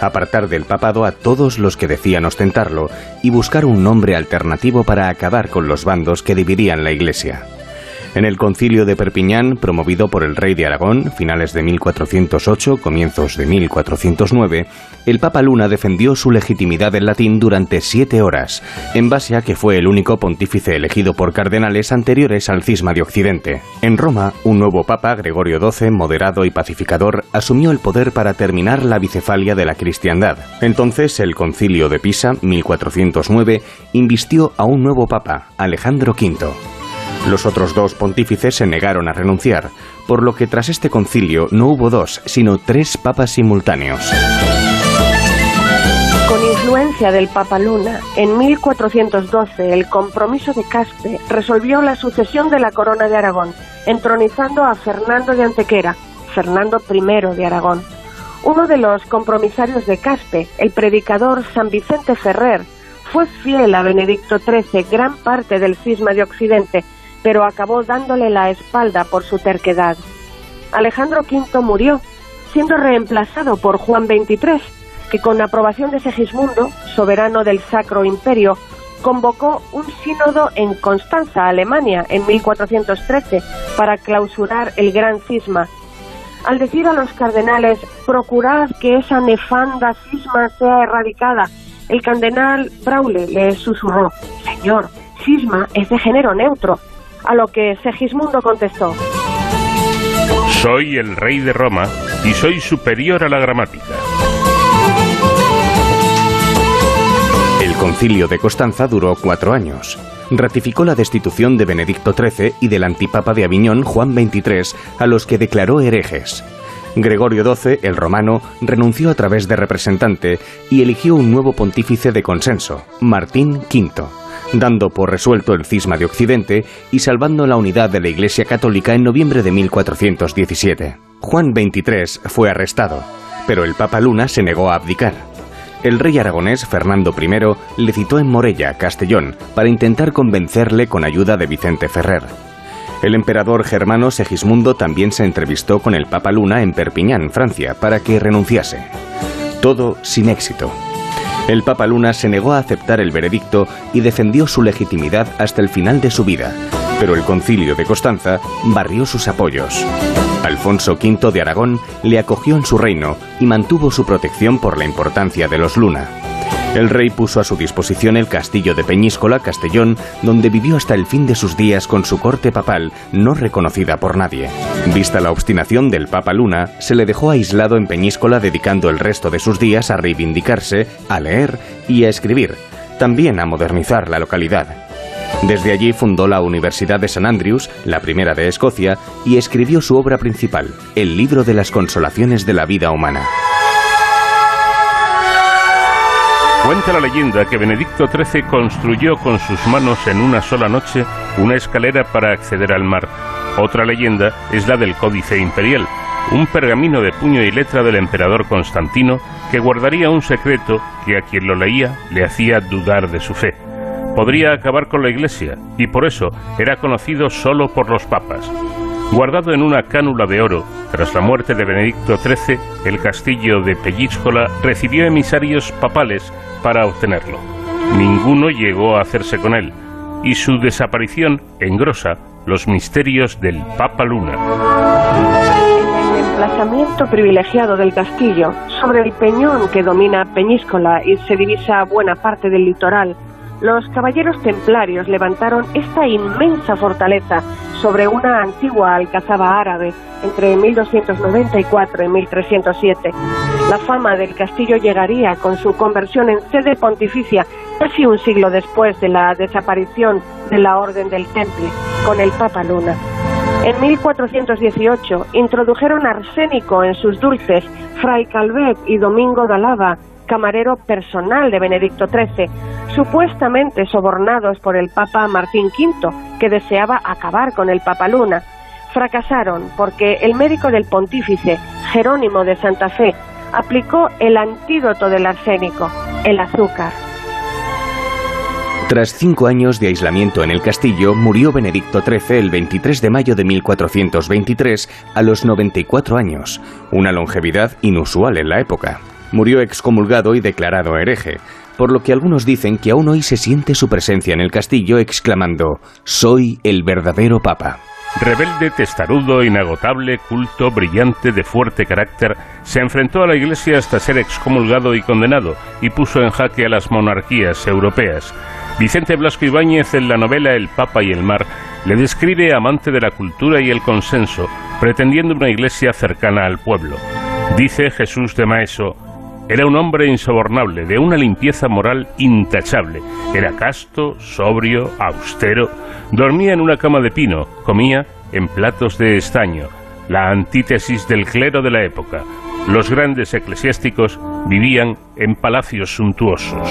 apartar del papado a todos los que decían ostentarlo y buscar un nombre alternativo para acabar con los bandos que dividían la Iglesia. En el concilio de Perpiñán, promovido por el rey de Aragón, finales de 1408, comienzos de 1409, el Papa Luna defendió su legitimidad en latín durante siete horas, en base a que fue el único pontífice elegido por cardenales anteriores al cisma de Occidente. En Roma, un nuevo Papa, Gregorio XII, moderado y pacificador, asumió el poder para terminar la bicefalia de la cristiandad. Entonces, el concilio de Pisa, 1409, invistió a un nuevo Papa, Alejandro V. Los otros dos pontífices se negaron a renunciar, por lo que tras este concilio no hubo dos, sino tres papas simultáneos. Con influencia del Papa Luna, en 1412 el compromiso de Caspe resolvió la sucesión de la corona de Aragón, entronizando a Fernando de Antequera, Fernando I de Aragón. Uno de los compromisarios de Caspe, el predicador San Vicente Ferrer, fue fiel a Benedicto XIII gran parte del cisma de Occidente pero acabó dándole la espalda por su terquedad. Alejandro V murió, siendo reemplazado por Juan XXIII, que con aprobación de Segismundo, soberano del Sacro Imperio, convocó un sínodo en Constanza, Alemania, en 1413, para clausurar el gran cisma. Al decir a los cardenales, procurad que esa nefanda cisma sea erradicada, el cardenal Braule le susurró, Señor, cisma es de género neutro, a lo que Segismundo contestó. Soy el rey de Roma y soy superior a la gramática. El concilio de Constanza duró cuatro años. Ratificó la destitución de Benedicto XIII y del antipapa de Aviñón, Juan XXIII, a los que declaró herejes. Gregorio XII, el romano, renunció a través de representante y eligió un nuevo pontífice de consenso, Martín V dando por resuelto el cisma de Occidente y salvando la unidad de la Iglesia Católica en noviembre de 1417. Juan XXIII fue arrestado, pero el Papa Luna se negó a abdicar. El rey aragonés Fernando I le citó en Morella, Castellón, para intentar convencerle con ayuda de Vicente Ferrer. El emperador germano Segismundo también se entrevistó con el Papa Luna en Perpiñán, Francia, para que renunciase. Todo sin éxito. El Papa Luna se negó a aceptar el veredicto y defendió su legitimidad hasta el final de su vida, pero el concilio de Constanza barrió sus apoyos. Alfonso V de Aragón le acogió en su reino y mantuvo su protección por la importancia de los Luna. El rey puso a su disposición el castillo de Peñíscola, Castellón, donde vivió hasta el fin de sus días con su corte papal, no reconocida por nadie. Vista la obstinación del Papa Luna, se le dejó aislado en Peñíscola dedicando el resto de sus días a reivindicarse, a leer y a escribir, también a modernizar la localidad. Desde allí fundó la Universidad de San Andrews, la primera de Escocia, y escribió su obra principal, el libro de las consolaciones de la vida humana. Cuenta la leyenda que Benedicto XIII construyó con sus manos en una sola noche una escalera para acceder al mar. Otra leyenda es la del Códice Imperial, un pergamino de puño y letra del emperador Constantino que guardaría un secreto que a quien lo leía le hacía dudar de su fe. Podría acabar con la Iglesia y por eso era conocido solo por los papas. Guardado en una cánula de oro, tras la muerte de Benedicto XIII, el castillo de Pellíscola recibió emisarios papales para obtenerlo. Ninguno llegó a hacerse con él, y su desaparición engrosa los misterios del Papa Luna. El emplazamiento privilegiado del castillo, sobre el peñón que domina Peñíscola y se divisa buena parte del litoral, los caballeros templarios levantaron esta inmensa fortaleza sobre una antigua alcazaba árabe entre 1294 y 1307. La fama del castillo llegaría con su conversión en sede pontificia casi un siglo después de la desaparición de la Orden del Temple con el Papa Luna. En 1418 introdujeron arsénico en sus dulces Fray Calvet y Domingo de Alava, camarero personal de Benedicto XIII, supuestamente sobornados por el Papa Martín V, que deseaba acabar con el Papa Luna. Fracasaron porque el médico del pontífice, Jerónimo de Santa Fe, aplicó el antídoto del arsénico, el azúcar. Tras cinco años de aislamiento en el castillo, murió Benedicto XIII el 23 de mayo de 1423 a los 94 años, una longevidad inusual en la época. Murió excomulgado y declarado hereje, por lo que algunos dicen que aún hoy se siente su presencia en el castillo exclamando, Soy el verdadero Papa. Rebelde, testarudo, inagotable, culto, brillante, de fuerte carácter, se enfrentó a la Iglesia hasta ser excomulgado y condenado, y puso en jaque a las monarquías europeas. Vicente Blasco Ibáñez, en la novela El Papa y el Mar, le describe amante de la cultura y el consenso, pretendiendo una iglesia cercana al pueblo. Dice Jesús de Maeso, era un hombre insobornable, de una limpieza moral intachable. Era casto, sobrio, austero. Dormía en una cama de pino, comía en platos de estaño. La antítesis del clero de la época. Los grandes eclesiásticos vivían en palacios suntuosos.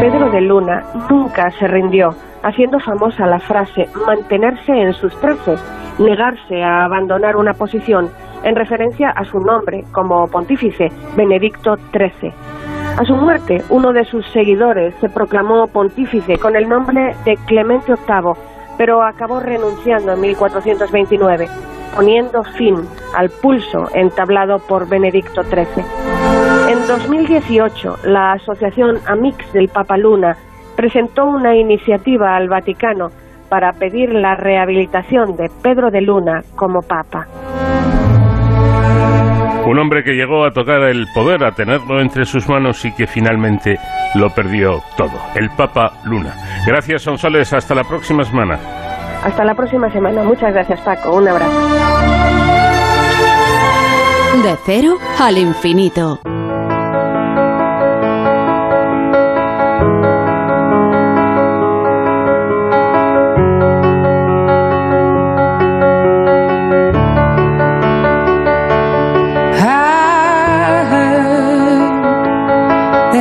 Pedro de Luna nunca se rindió, haciendo famosa la frase mantenerse en sus trece, negarse a abandonar una posición en referencia a su nombre como pontífice, Benedicto XIII. A su muerte, uno de sus seguidores se proclamó pontífice con el nombre de Clemente VIII, pero acabó renunciando en 1429, poniendo fin al pulso entablado por Benedicto XIII. En 2018, la Asociación Amix del Papa Luna presentó una iniciativa al Vaticano para pedir la rehabilitación de Pedro de Luna como Papa. Un hombre que llegó a tocar el poder, a tenerlo entre sus manos y que finalmente lo perdió todo. El Papa Luna. Gracias, Sonsoles. Hasta la próxima semana. Hasta la próxima semana. Muchas gracias, Paco. Un abrazo. De cero al infinito.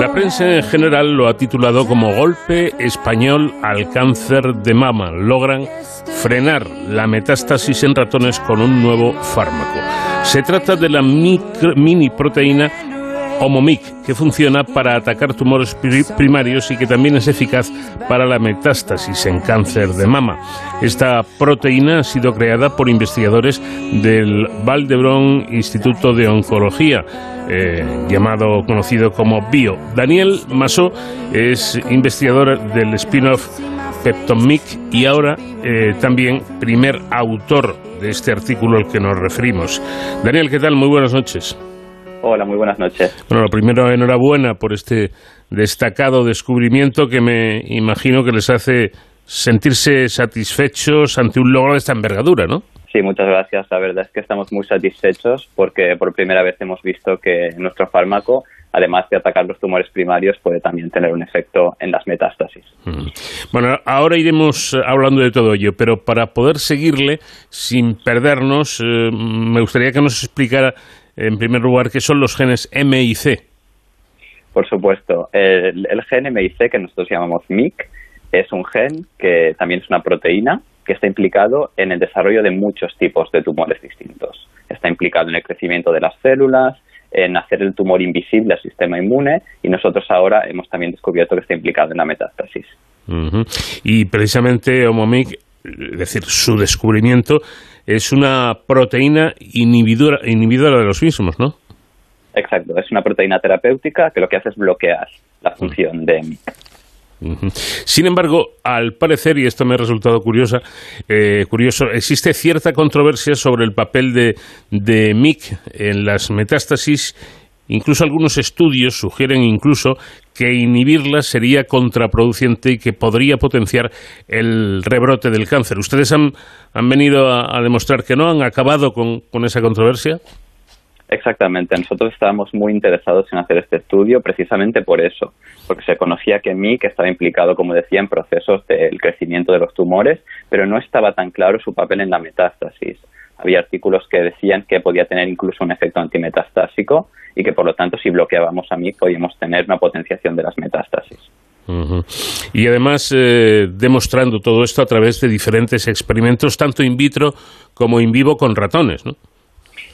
La prensa en general lo ha titulado como golpe español al cáncer de mama. Logran frenar la metástasis en ratones con un nuevo fármaco. Se trata de la mini proteína Omomic, que funciona para atacar tumores pri- primarios y que también es eficaz para la metástasis en cáncer de mama. Esta proteína ha sido creada por investigadores del Valdebrón Instituto de Oncología, eh, llamado conocido como BIO. Daniel Masó es investigador del spin-off Peptomic y ahora eh, también primer autor de este artículo al que nos referimos. Daniel, ¿qué tal? Muy buenas noches. Hola, muy buenas noches. Bueno, lo primero, enhorabuena por este destacado descubrimiento que me imagino que les hace sentirse satisfechos ante un logro de esta envergadura, ¿no? Sí, muchas gracias. La verdad es que estamos muy satisfechos porque por primera vez hemos visto que nuestro fármaco además de atacar los tumores primarios, puede también tener un efecto en las metástasis. Mm. Bueno, ahora iremos hablando de todo ello, pero para poder seguirle sin perdernos, eh, me gustaría que nos explicara, en primer lugar, qué son los genes M y C. Por supuesto, el, el gen M y C, que nosotros llamamos MIC, es un gen que también es una proteína que está implicado en el desarrollo de muchos tipos de tumores distintos. Está implicado en el crecimiento de las células, en hacer el tumor invisible al sistema inmune y nosotros ahora hemos también descubierto que está implicado en la metástasis. Y precisamente Omomic, es decir, su descubrimiento es una proteína inhibidora, inhibidora de los mismos, ¿no? Exacto, es una proteína terapéutica que lo que hace es bloquear la función de MIC. Sin embargo, al parecer, y esto me ha resultado curiosa, eh, curioso, existe cierta controversia sobre el papel de, de MIC en las metástasis. Incluso algunos estudios sugieren incluso que inhibirla sería contraproducente y que podría potenciar el rebrote del cáncer. ¿Ustedes han, han venido a, demostrar que no? ¿Han acabado con, con esa controversia? Exactamente, nosotros estábamos muy interesados en hacer este estudio precisamente por eso, porque se conocía que MIC estaba implicado, como decía, en procesos del crecimiento de los tumores, pero no estaba tan claro su papel en la metástasis. Había artículos que decían que podía tener incluso un efecto antimetastásico y que por lo tanto si bloqueábamos a MIC podíamos tener una potenciación de las metástasis. Y además eh, demostrando todo esto a través de diferentes experimentos, tanto in vitro como in vivo con ratones, ¿no?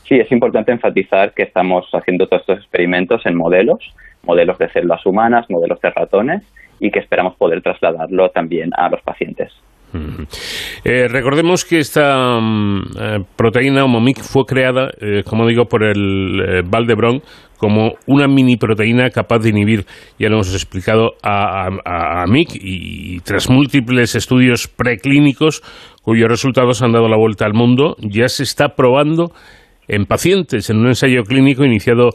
Sí, es importante enfatizar que estamos haciendo todos estos experimentos en modelos, modelos de células humanas, modelos de ratones, y que esperamos poder trasladarlo también a los pacientes. Eh, recordemos que esta mm, eh, proteína Homomic fue creada, eh, como digo, por el Valdebron como una mini proteína capaz de inhibir, ya lo hemos explicado, a, a, MIC y, tras múltiples estudios preclínicos cuyos resultados han dado la vuelta al mundo, ya se está probando en pacientes en un ensayo clínico iniciado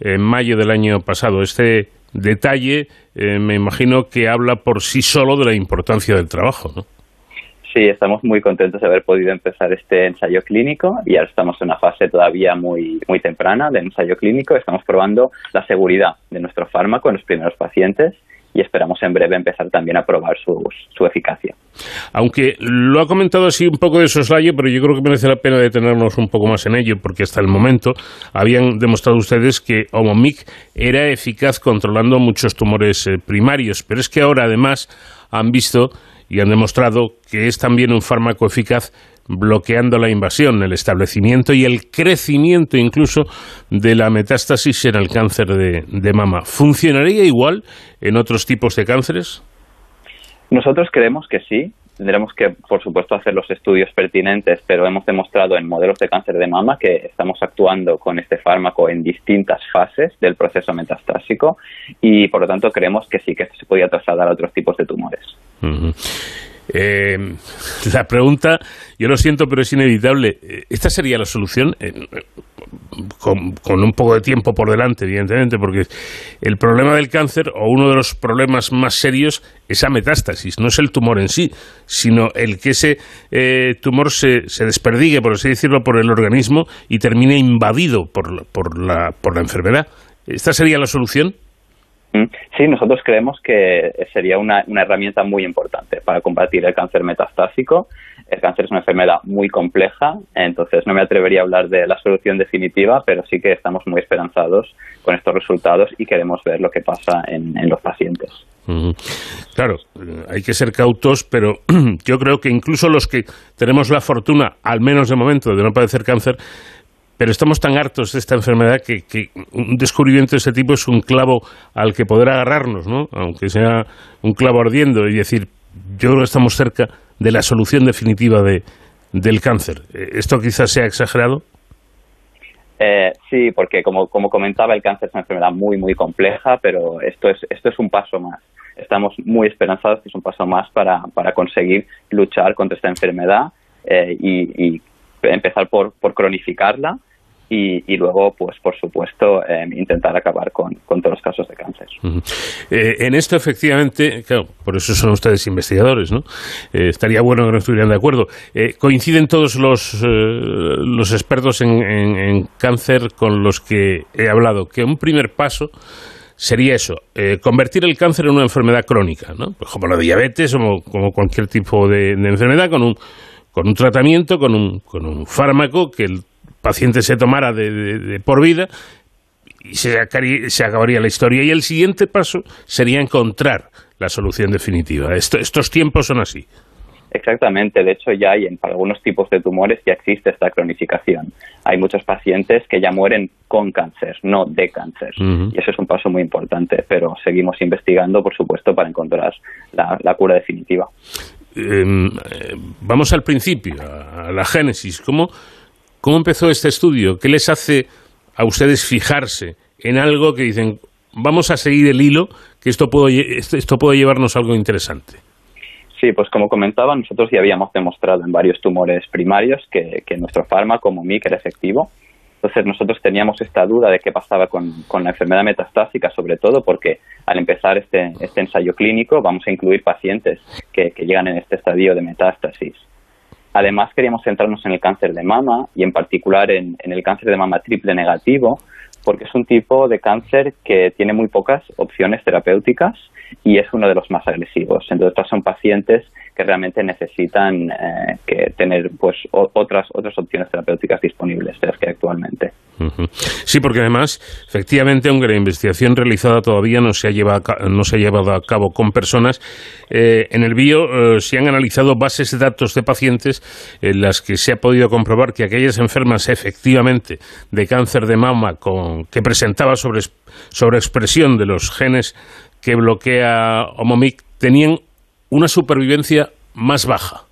en mayo del año pasado. Este detalle me imagino que habla por sí solo de la importancia del trabajo, ¿no? Sí, estamos muy contentos de haber podido empezar este ensayo clínico y ahora estamos en una fase todavía muy, muy temprana del ensayo clínico. Estamos probando la seguridad de nuestro fármaco en los primeros pacientes y esperamos en breve empezar también a probar su, su eficacia. Aunque lo ha comentado así un poco de soslayo, pero yo creo que merece la pena detenernos un poco más en ello, porque hasta el momento habían demostrado ustedes que Omomic era eficaz controlando muchos tumores eh, primarios, pero es que ahora además han visto y han demostrado que es también un fármaco eficaz bloqueando la invasión, el establecimiento y el crecimiento incluso de la metástasis en el cáncer de, mama. ¿Funcionaría igual en otros tipos de cánceres? Nosotros creemos que sí. Tendremos que, por supuesto, hacer los estudios pertinentes, pero hemos demostrado en modelos de cáncer de mama que estamos actuando con este fármaco en distintas fases del proceso metastásico y, por lo tanto, creemos que sí que esto se podía trasladar a otros tipos de tumores. Eh, la pregunta, yo lo siento, pero es inevitable. ¿Esta sería la solución? Eh, con, un poco de tiempo por delante, evidentemente, porque el problema del cáncer, o uno de los problemas más serios, es la metástasis. No es el tumor en sí, sino el que ese eh, tumor se, se, desperdigue, por así decirlo, por el organismo y termine invadido por, por, la, por la enfermedad. ¿Esta sería la solución? Sí, nosotros creemos que sería una, una, herramienta muy importante para combatir el cáncer metastásico. El cáncer es una enfermedad muy compleja, entonces no me atrevería a hablar de la solución definitiva, pero sí que estamos muy esperanzados con estos resultados y queremos ver lo que pasa en, en los pacientes. Uh -huh. Claro, hay que ser cautos, pero yo creo que incluso los que tenemos la fortuna, al menos de momento, de no padecer cáncer, pero estamos tan hartos de esta enfermedad que, un descubrimiento de este tipo es un clavo al que poder agarrarnos, ¿no? Aunque sea un clavo ardiendo y decir, yo creo que estamos cerca de la solución definitiva de, del cáncer. ¿Esto quizás sea exagerado? Eh, sí, porque como, como comentaba, el cáncer es una enfermedad muy, muy compleja, pero esto es, esto es un paso más. Estamos muy esperanzados que es un paso más para, para conseguir luchar contra esta enfermedad eh, y empezar por, por cronificarla y, luego, pues por supuesto, em, intentar acabar con, todos los casos de cáncer. Eh, en esto, efectivamente, claro, por eso son ustedes investigadores, ¿no? Eh, estaría bueno que no estuvieran de acuerdo. Eh, coinciden todos los, los expertos en, en, cáncer con los que he hablado, que un primer paso sería eso, convertir el cáncer en una enfermedad crónica, ¿no? Pues como la diabetes o como, cualquier tipo de, enfermedad, con un, con un tratamiento, con un, con un fármaco que el paciente se tomara de, por vida y se, se, acabaría la historia. Y el siguiente paso sería encontrar la solución definitiva. estos tiempos son así. Exactamente, de hecho ya hay en para algunos tipos de tumores ya existe esta cronificación. Hay muchos pacientes que ya mueren con cáncer, no de cáncer. Y eso es un paso muy importante, pero seguimos investigando, por supuesto, para encontrar la, cura definitiva. Em, vamos al principio, a la génesis. ¿Cómo, ¿Cómo empezó este estudio? ¿Qué les hace a ustedes fijarse en algo que dicen, vamos a seguir el hilo, que esto, esto puede llevarnos a algo interesante? Sí, pues como comentaba, nosotros ya habíamos demostrado en varios tumores primarios que, nuestro fármaco, MOMIC, era efectivo. Entonces nosotros teníamos esta duda de qué pasaba con, la enfermedad metastásica, sobre todo porque al empezar este, este ensayo clínico vamos a incluir pacientes que llegan en este estadio de metástasis. Además, queríamos centrarnos en el cáncer de mama y en particular en, el cáncer de mama triple negativo, porque es un tipo de cáncer que tiene muy pocas opciones terapéuticas y es uno de los más agresivos. Entonces, son pacientes que realmente necesitan eh, que tener pues otras otras opciones terapéuticas disponibles de las que actualmente. Sí, porque además, efectivamente, aunque la investigación realizada todavía no se ha llevado a, no se ha llevado a cabo con personas, eh, en el bio eh, se han analizado bases de datos de pacientes en las que se ha podido comprobar que aquellas enfermas efectivamente de cáncer de mama con, que presentaba sobre, expresión de los genes que bloquea Omomic tenían una supervivencia más baja.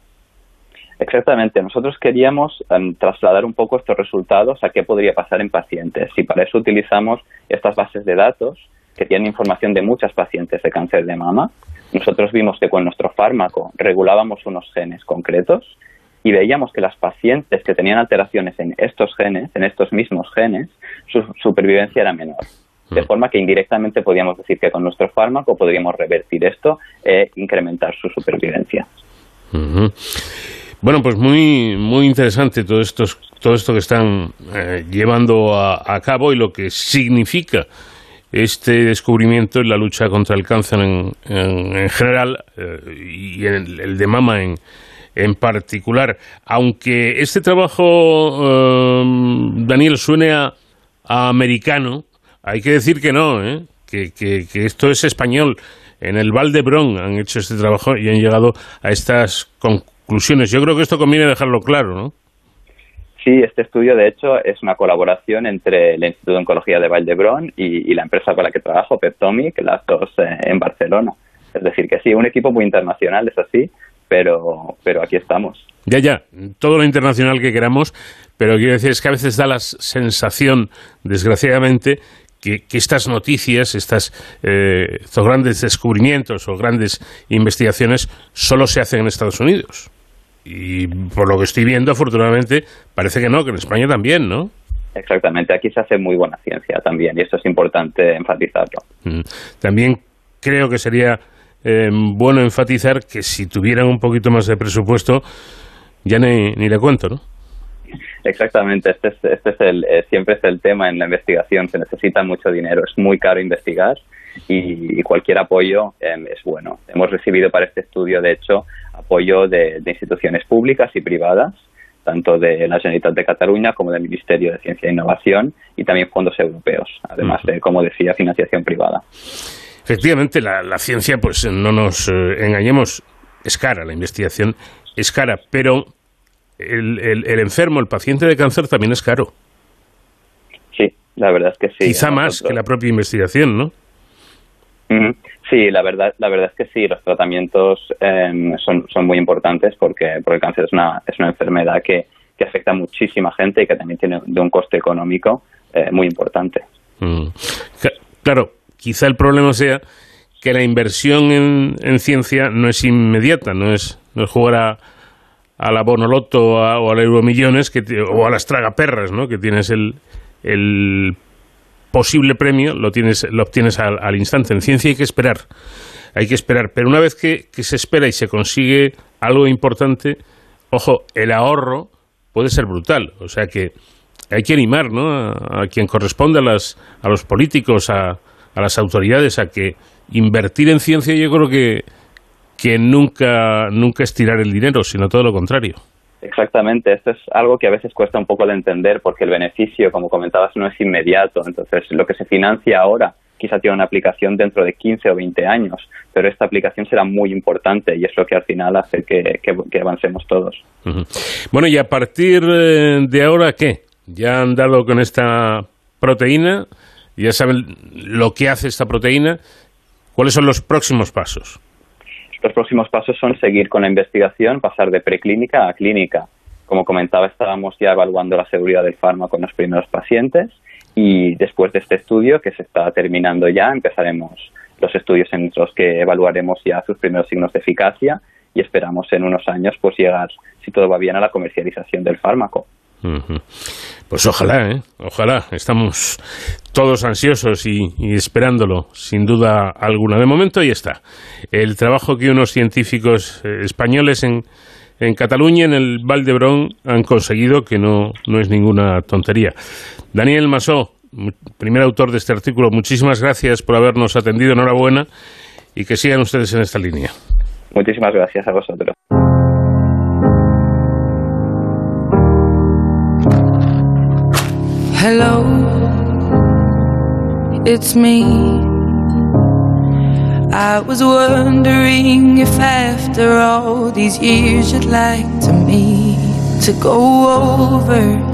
Exactamente. Nosotros queríamos em, trasladar un poco estos resultados a qué podría pasar en pacientes y para eso utilizamos estas bases de datos que tienen información de muchas pacientes de cáncer de mama. Nosotros vimos que con nuestro fármaco regulábamos unos genes concretos y veíamos que las pacientes que tenían alteraciones en estos genes, en estos mismos genes, su supervivencia era menor. De mm. forma que indirectamente podríamos decir que con nuestro fármaco podríamos revertir esto e incrementar su supervivencia. Bueno, pues muy, muy interesante todo esto, todo esto que están eh, llevando a, cabo y lo que significa este descubrimiento en la lucha contra el cáncer en, en, general eh, y en el, de mama en, en particular. Aunque este trabajo, eh, Daniel, suene a americano, hay que decir que no, ¿eh? que, que, esto es español. En el Valdebrón han hecho este trabajo y han llegado a estas conclusiones. Yo creo que esto conviene dejarlo claro, ¿no? Sí, este estudio de hecho es una colaboración entre el Instituto de Oncología de Valdebrón y, y la empresa con la que trabajo, Peptomic, las dos eh, en Barcelona. Es decir, que sí, un equipo muy internacional, es así, pero, pero aquí estamos. Ya, ya, todo lo internacional que queramos, pero quiero decir es que a veces da la sensación, desgraciadamente, que, estas noticias, estas, eh, estos grandes descubrimientos o grandes investigaciones solo se hacen en Estados Unidos. Y por lo que estoy viendo, afortunadamente, parece que no, que en España también, ¿no? Exactamente, aquí se hace muy buena ciencia también y esto es importante enfatizarlo. Mm. También creo que sería eh, bueno enfatizar que si tuvieran un poquito más de presupuesto, ya ni, ni le cuento, ¿no? Exactamente, este es, este es el, eh, siempre es el tema en la investigación, se necesita mucho dinero, es muy caro investigar y, cualquier apoyo em, es bueno. Hemos recibido para este estudio, de hecho, apoyo de, instituciones públicas y privadas, tanto de la Generalitat de Cataluña como del Ministerio de Ciencia e Innovación y también fondos europeos, además de, como decía, financiación privada. Efectivamente, la, ciencia, pues no nos eh, engañemos, es cara, la investigación es cara, pero el, el, enfermo, el paciente de cáncer también es caro. Sí, la verdad es que sí. Quizá más que la propia investigación, ¿no? Sí, la verdad, la verdad es que sí, los tratamientos em, son, son muy importantes porque, porque el cáncer es una, es una enfermedad que, que afecta a muchísima gente y que también tiene de un coste económico eh, muy importante. Mm. Claro, quizá el problema sea que la inversión en, en, ciencia no es inmediata, no es, no es jugar a, a la Bonoloto o al Euromillones que, o a las tragaperras, ¿no? Que tienes el, el posible premio, lo, tienes, lo obtienes al, al, instante. En ciencia hay que esperar, hay que esperar. Pero una vez que, que se espera y se consigue algo importante, ojo, el ahorro puede ser brutal. O sea que hay que animar ¿no? a, a quien corresponde a, las, a los políticos, a, a las autoridades, a que invertir en ciencia yo creo que, que nunca, nunca es tirar el dinero, sino todo lo contrario. Exactamente, esto es algo que a veces cuesta un poco de entender porque el beneficio, como comentabas, no es inmediato. Entonces, lo que se financia ahora quizá tiene una aplicación dentro de 15 o 20 años, pero esta aplicación será muy importante y es lo que al final hace que, que, que avancemos todos. Uh -huh. Bueno, y a partir eh, de ahora, ¿qué? Ya han dado con esta proteína, ya saben lo que hace esta proteína. ¿Cuáles son los próximos pasos? Los próximos pasos son seguir con la investigación, pasar de preclínica a clínica. Como comentaba, estábamos ya evaluando la seguridad del fármaco en los primeros pacientes y después de este estudio, que se está terminando ya, empezaremos los estudios en los que evaluaremos ya sus primeros signos de eficacia y esperamos en unos años pues llegar, si todo va bien, a la comercialización del fármaco. Pues ojalá, ¿eh? ojalá. Estamos todos ansiosos y, y, esperándolo, sin duda alguna. De momento ahí está. El trabajo que unos científicos eh, españoles en, en Cataluña, en el Valdebrón, han conseguido, que no, no es ninguna tontería. Daniel Masó, primer autor de este artículo, muchísimas gracias por habernos atendido. Enhorabuena y que sigan ustedes en esta línea. Muchísimas gracias a vosotros. Hello, it's me. I was wondering if after all these years you'd like to me to go over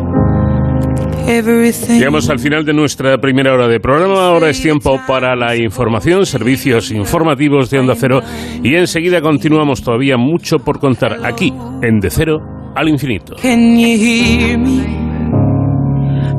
Llegamos al final de nuestra primera hora de programa. Ahora es tiempo para la información, servicios informativos de Onda Cero. Y enseguida continuamos todavía mucho por contar aquí, en De Cero al Infinito.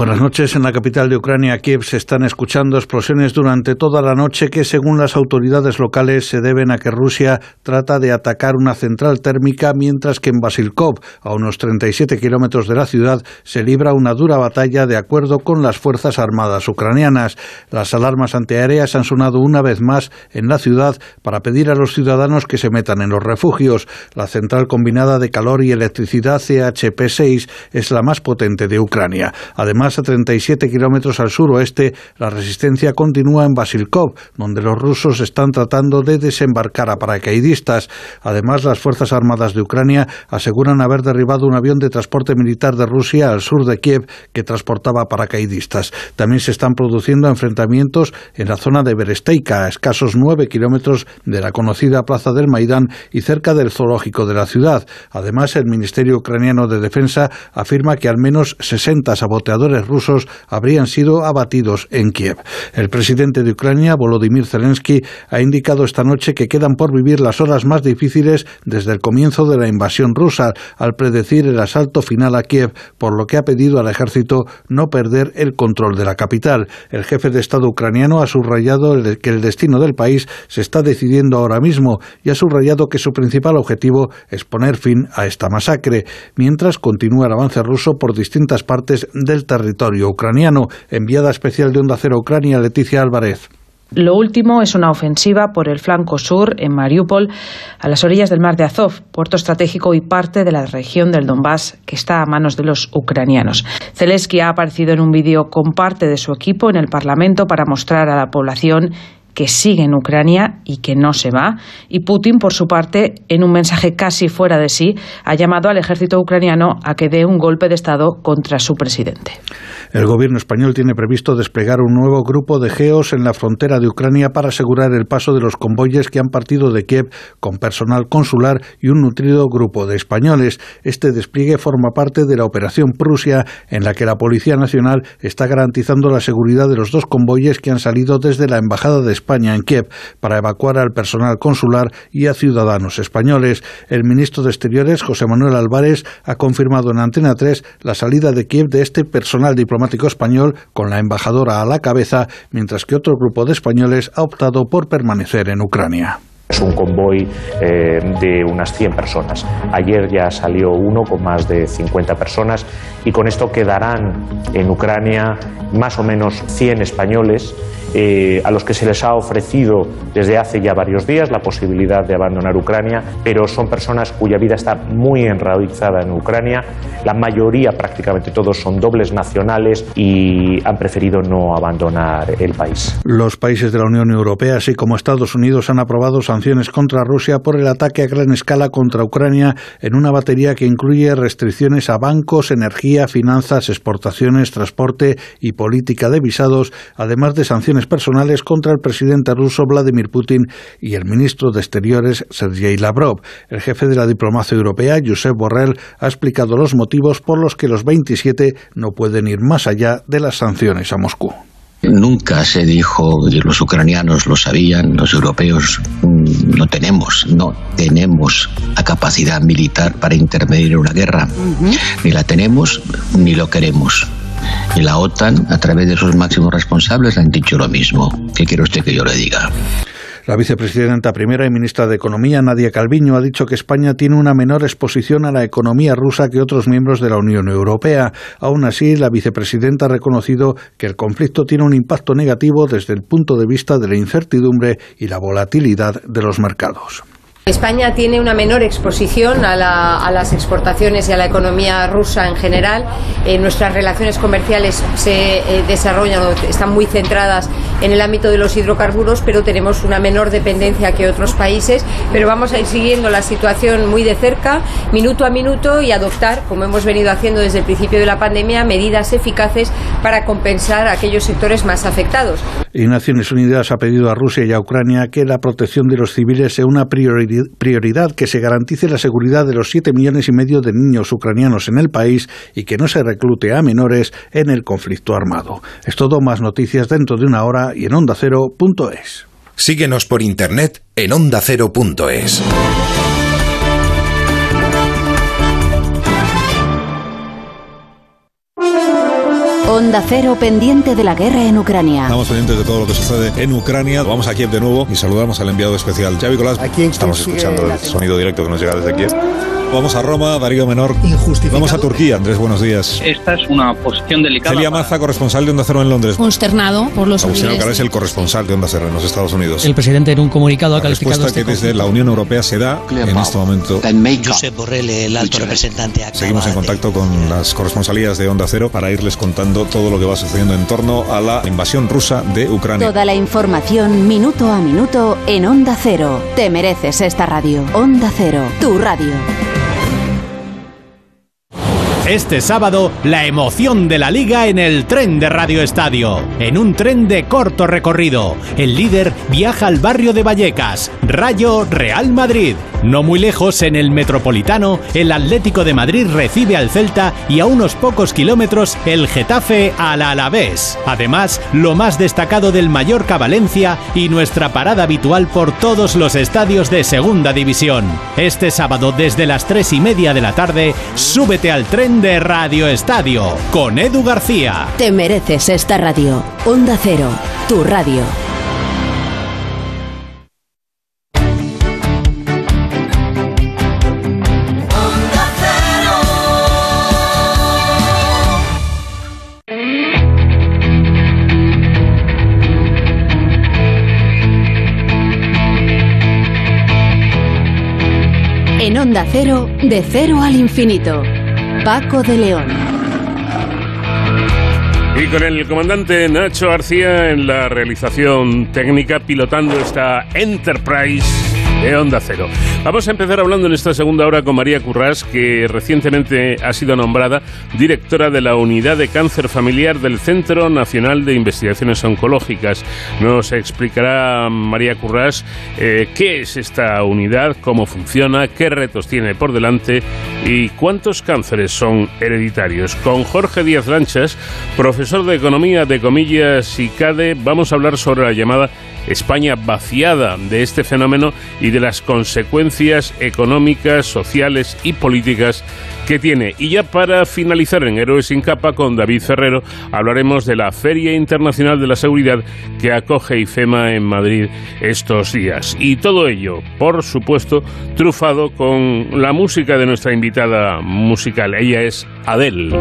Buenas noches. En la capital de Ucrania, Kiev, se están escuchando explosiones durante toda la noche que, según las autoridades locales, se deben a que Rusia trata de atacar una central térmica, mientras que en Basilkov, a unos 37 kilómetros de la ciudad, se libra una dura batalla de acuerdo con las Fuerzas Armadas ucranianas. Las alarmas antiaéreas han sonado una vez más en la ciudad para pedir a los ciudadanos que se metan en los refugios. La central combinada de calor y electricidad CHP-6 es la más potente de Ucrania. Además, A 37 kilómetros al suroeste, la resistencia continúa en Basilkov, donde los rusos están tratando de desembarcar a paracaidistas. Además, las Fuerzas Armadas de Ucrania aseguran haber derribado un avión de transporte militar de Rusia al sur de Kiev que transportaba paracaidistas. También se están produciendo enfrentamientos en la zona de Beresteika, a escasos nueve kilómetros de la conocida Plaza del Maidán y cerca del zoológico de la ciudad. Además, el Ministerio Ucraniano de Defensa afirma que al menos 60 saboteadores rusos habrían sido abatidos en Kiev. El presidente de Ucrania, Volodymyr Zelensky, ha indicado esta noche que quedan por vivir las horas más difíciles desde el comienzo de la invasión rusa, al predecir el asalto final a Kiev, por lo que ha pedido al ejército no perder el control de la capital. El jefe de Estado ucraniano ha subrayado que el destino del país se está decidiendo ahora mismo y ha subrayado que su principal objetivo es poner fin a esta masacre, mientras continúa el avance ruso por distintas partes del territorio ucraniano. Enviada especial de Onda Cero Ucrania, Leticia Álvarez. Lo último es una ofensiva por el flanco sur, en Mariupol, a las orillas del mar de Azov, puerto estratégico y parte de la región del Donbass que está a manos de los ucranianos. Zelensky ha aparecido en un vídeo con parte de su equipo en el Parlamento para mostrar a la población que sigue en Ucrania y que no se va. Y Putin, por su parte, en un mensaje casi fuera de sí, ha llamado al ejército ucraniano a que dé un golpe de Estado contra su presidente. El gobierno español tiene previsto desplegar un nuevo grupo de geos en la frontera de Ucrania para asegurar el paso de los convoyes que han partido de Kiev con personal consular y un nutrido grupo de españoles. Este despliegue forma parte de la Operación Prusia, en la que la Policía Nacional está garantizando la seguridad de los dos convoyes que han salido desde la Embajada de España en Kiev para evacuar al personal consular y a ciudadanos españoles. El ministro de Exteriores, José Manuel Álvarez, ha confirmado en Antena 3 la salida de Kiev de este personal diplomático español con la embajadora a la cabeza, mientras que otro grupo de españoles ha optado por permanecer en Ucrania. Es un convoy eh, de unas 100 personas. Ayer ya salió uno con más de 50 personas y con esto quedarán en Ucrania más o menos 100 españoles eh, a los que se les ha ofrecido desde hace ya varios días la posibilidad de abandonar Ucrania, pero son personas cuya vida está muy enraizada en Ucrania. La mayoría, prácticamente todos, son dobles nacionales y han preferido no abandonar el país. Los países de la Unión Europea, así como Estados Unidos, han aprobado sanciones contra Rusia por el ataque a gran escala contra Ucrania en una batería que incluye restricciones a bancos, energía, finanzas, exportaciones, transporte y política de visados, además de sanciones personales contra el presidente ruso Vladimir Putin y el ministro de Exteriores Sergei Lavrov. El jefe de la diplomacia europea, Josep Borrell, ha explicado los motivos por los que los 27 no pueden ir más allá de las sanciones a Moscú. Nunca se dijo, y los ucranianos lo sabían, los europeos mm, no tenemos, no tenemos la capacidad militar para intervenir en una guerra. Ni la tenemos, ni lo queremos. Y la OTAN, a través de sus máximos responsables, han dicho lo mismo. ¿Qué quiere usted que yo le diga? La vicepresidenta primera y ministra de Economía, Nadia Calviño, ha dicho que España tiene una menor exposición a la economía rusa que otros miembros de la Unión Europea. Aún así, la vicepresidenta ha reconocido que el conflicto tiene un impacto negativo desde el punto de vista de la incertidumbre y la volatilidad de los mercados. España tiene una menor exposición a, las exportaciones y a la economía rusa en general. Eh, nuestras relaciones comerciales se eh, desarrollan están muy centradas en el ámbito de los hidrocarburos, pero tenemos una menor dependencia que otros países. Pero vamos a ir siguiendo la situación muy de cerca, minuto a minuto, y adoptar, como hemos venido haciendo desde el principio de la pandemia, medidas eficaces para compensar a aquellos sectores más afectados. Y Naciones Unidas ha pedido a Rusia y a Ucrania que la protección de los civiles sea una prioridad prioridad que se garantice la seguridad de los siete millones y medio de niños ucranianos en el país y que no se reclute a menores en el conflicto armado. Es todo, más noticias dentro de una hora y en ondacero.es. Síguenos por internet en ondacero.es. Onda Cero pendiente de la guerra en Ucrania. Estamos pendientes de todo lo que sucede en Ucrania. Vamos a Kiev de nuevo y saludamos al enviado especial Xavi Colás. Aquí Estamos escuchando el sonido directo que nos llega desde Kiev. Vamos a Roma, Darío Menor. Vamos a Turquía, Andrés, buenos días. Esta es una posición delicada. Celia Maza, corresponsal de Onda Cero en Londres. Consternado por los Agustín Alcalá es el corresponsal de Onda Cero en los Estados Unidos. El presidente en un comunicado ha La calificado respuesta este que desde la Unión Europea se da en este momento. Josep Borrell, el alto representante, acaba Seguimos en contacto con las corresponsalías de Onda Cero para irles contando todo lo que va sucediendo en torno a la invasión rusa de Ucrania. Toda la información minuto a minuto en Onda Cero. Te mereces esta radio. Onda Cero, tu radio. Este sábado, la emoción de la liga en el tren de Radio Estadio. En un tren de corto recorrido, el líder viaja al barrio de Vallecas, Rayo Real Madrid. No muy lejos, en el Metropolitano, el Atlético de Madrid recibe al Celta y a unos pocos kilómetros el Getafe al Alavés. Además, lo más destacado del Mallorca Valencia y nuestra parada habitual por todos los estadios de Segunda División. Este sábado desde las tres y media de la tarde, súbete al tren de Radio Estadio con Edu García. Te mereces esta radio. Onda Cero, tu radio. En Onda Cero, de cero al infinito. Paco de León. Y con el comandante Nacho García en la realización técnica pilotando esta Enterprise de Onda Cero. Vamos a empezar hablando en esta segunda hora con María Currás, que recientemente ha sido nombrada directora de la Unidad de Cáncer Familiar del Centro Nacional de Investigaciones Oncológicas. Nos explicará María Currás eh, qué es esta unidad, cómo funciona, qué retos tiene por delante y cuántos cánceres son hereditarios. Con Jorge Díaz Lanchas, profesor de Economía de Comillas y CADE, vamos a hablar sobre la llamada España vaciada de este fenómeno y de las consecuencias económicas, sociales y políticas que tiene. Y ya para finalizar en Héroes sin capa con David Ferrero, hablaremos de la Feria Internacional de la Seguridad que acoge IFEMA en Madrid estos días. Y todo ello, por supuesto, trufado con la música de nuestra invitada musical. Ella es Adele.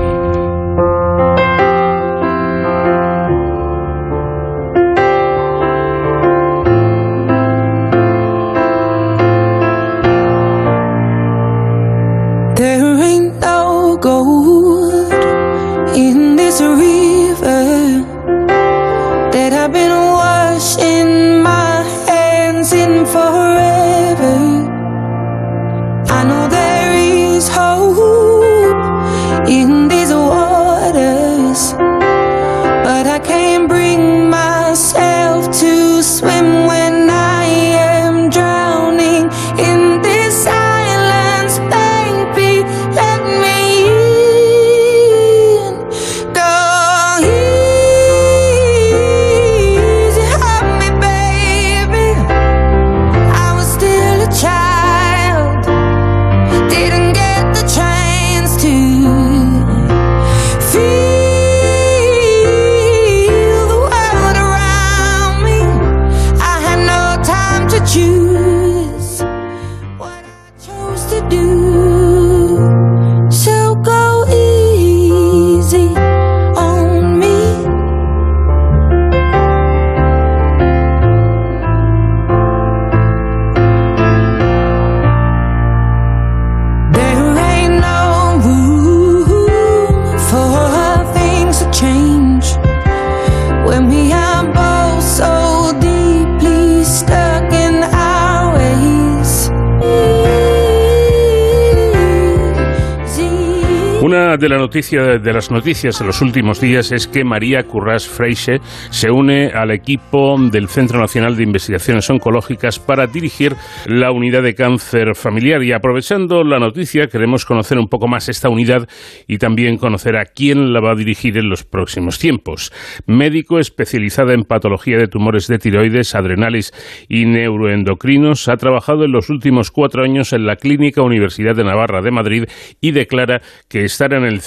De, la noticia, de las noticias de los últimos días es que María Currás Freixe se une al equipo del Centro Nacional de Investigaciones Oncológicas para dirigir la unidad de cáncer familiar. Y aprovechando la noticia, queremos conocer un poco más esta unidad y también conocer a quién la va a dirigir en los próximos tiempos. Médico especializada en patología de tumores de tiroides, adrenales y neuroendocrinos, ha trabajado en los últimos cuatro años en la Clínica Universidad de Navarra de Madrid y declara que estar en el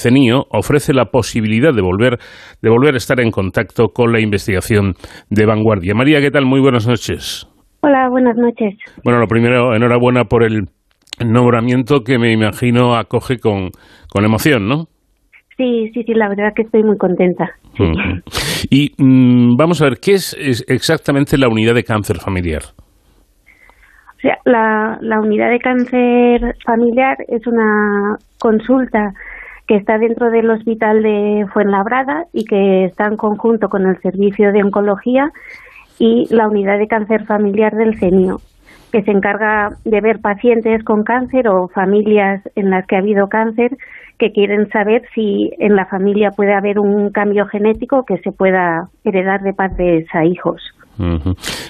Ofrece la posibilidad de volver, de volver a estar en contacto con la investigación de vanguardia. María, ¿qué tal? Muy buenas noches. Hola, buenas noches. Bueno, lo primero, enhorabuena por el nombramiento que me imagino acoge con, con emoción, ¿no? Sí, sí, sí, la verdad que estoy muy contenta. Y mm, vamos a ver, ¿qué es, es exactamente la unidad de cáncer familiar? O sea, la, la unidad de cáncer familiar es una consulta que está dentro del hospital de Fuenlabrada y que está en conjunto con el servicio de oncología y la unidad de cáncer familiar del CENIO, que se encarga de ver pacientes con cáncer o familias en las que ha habido cáncer que quieren saber si en la familia puede haber un cambio genético que se pueda heredar de padres a hijos.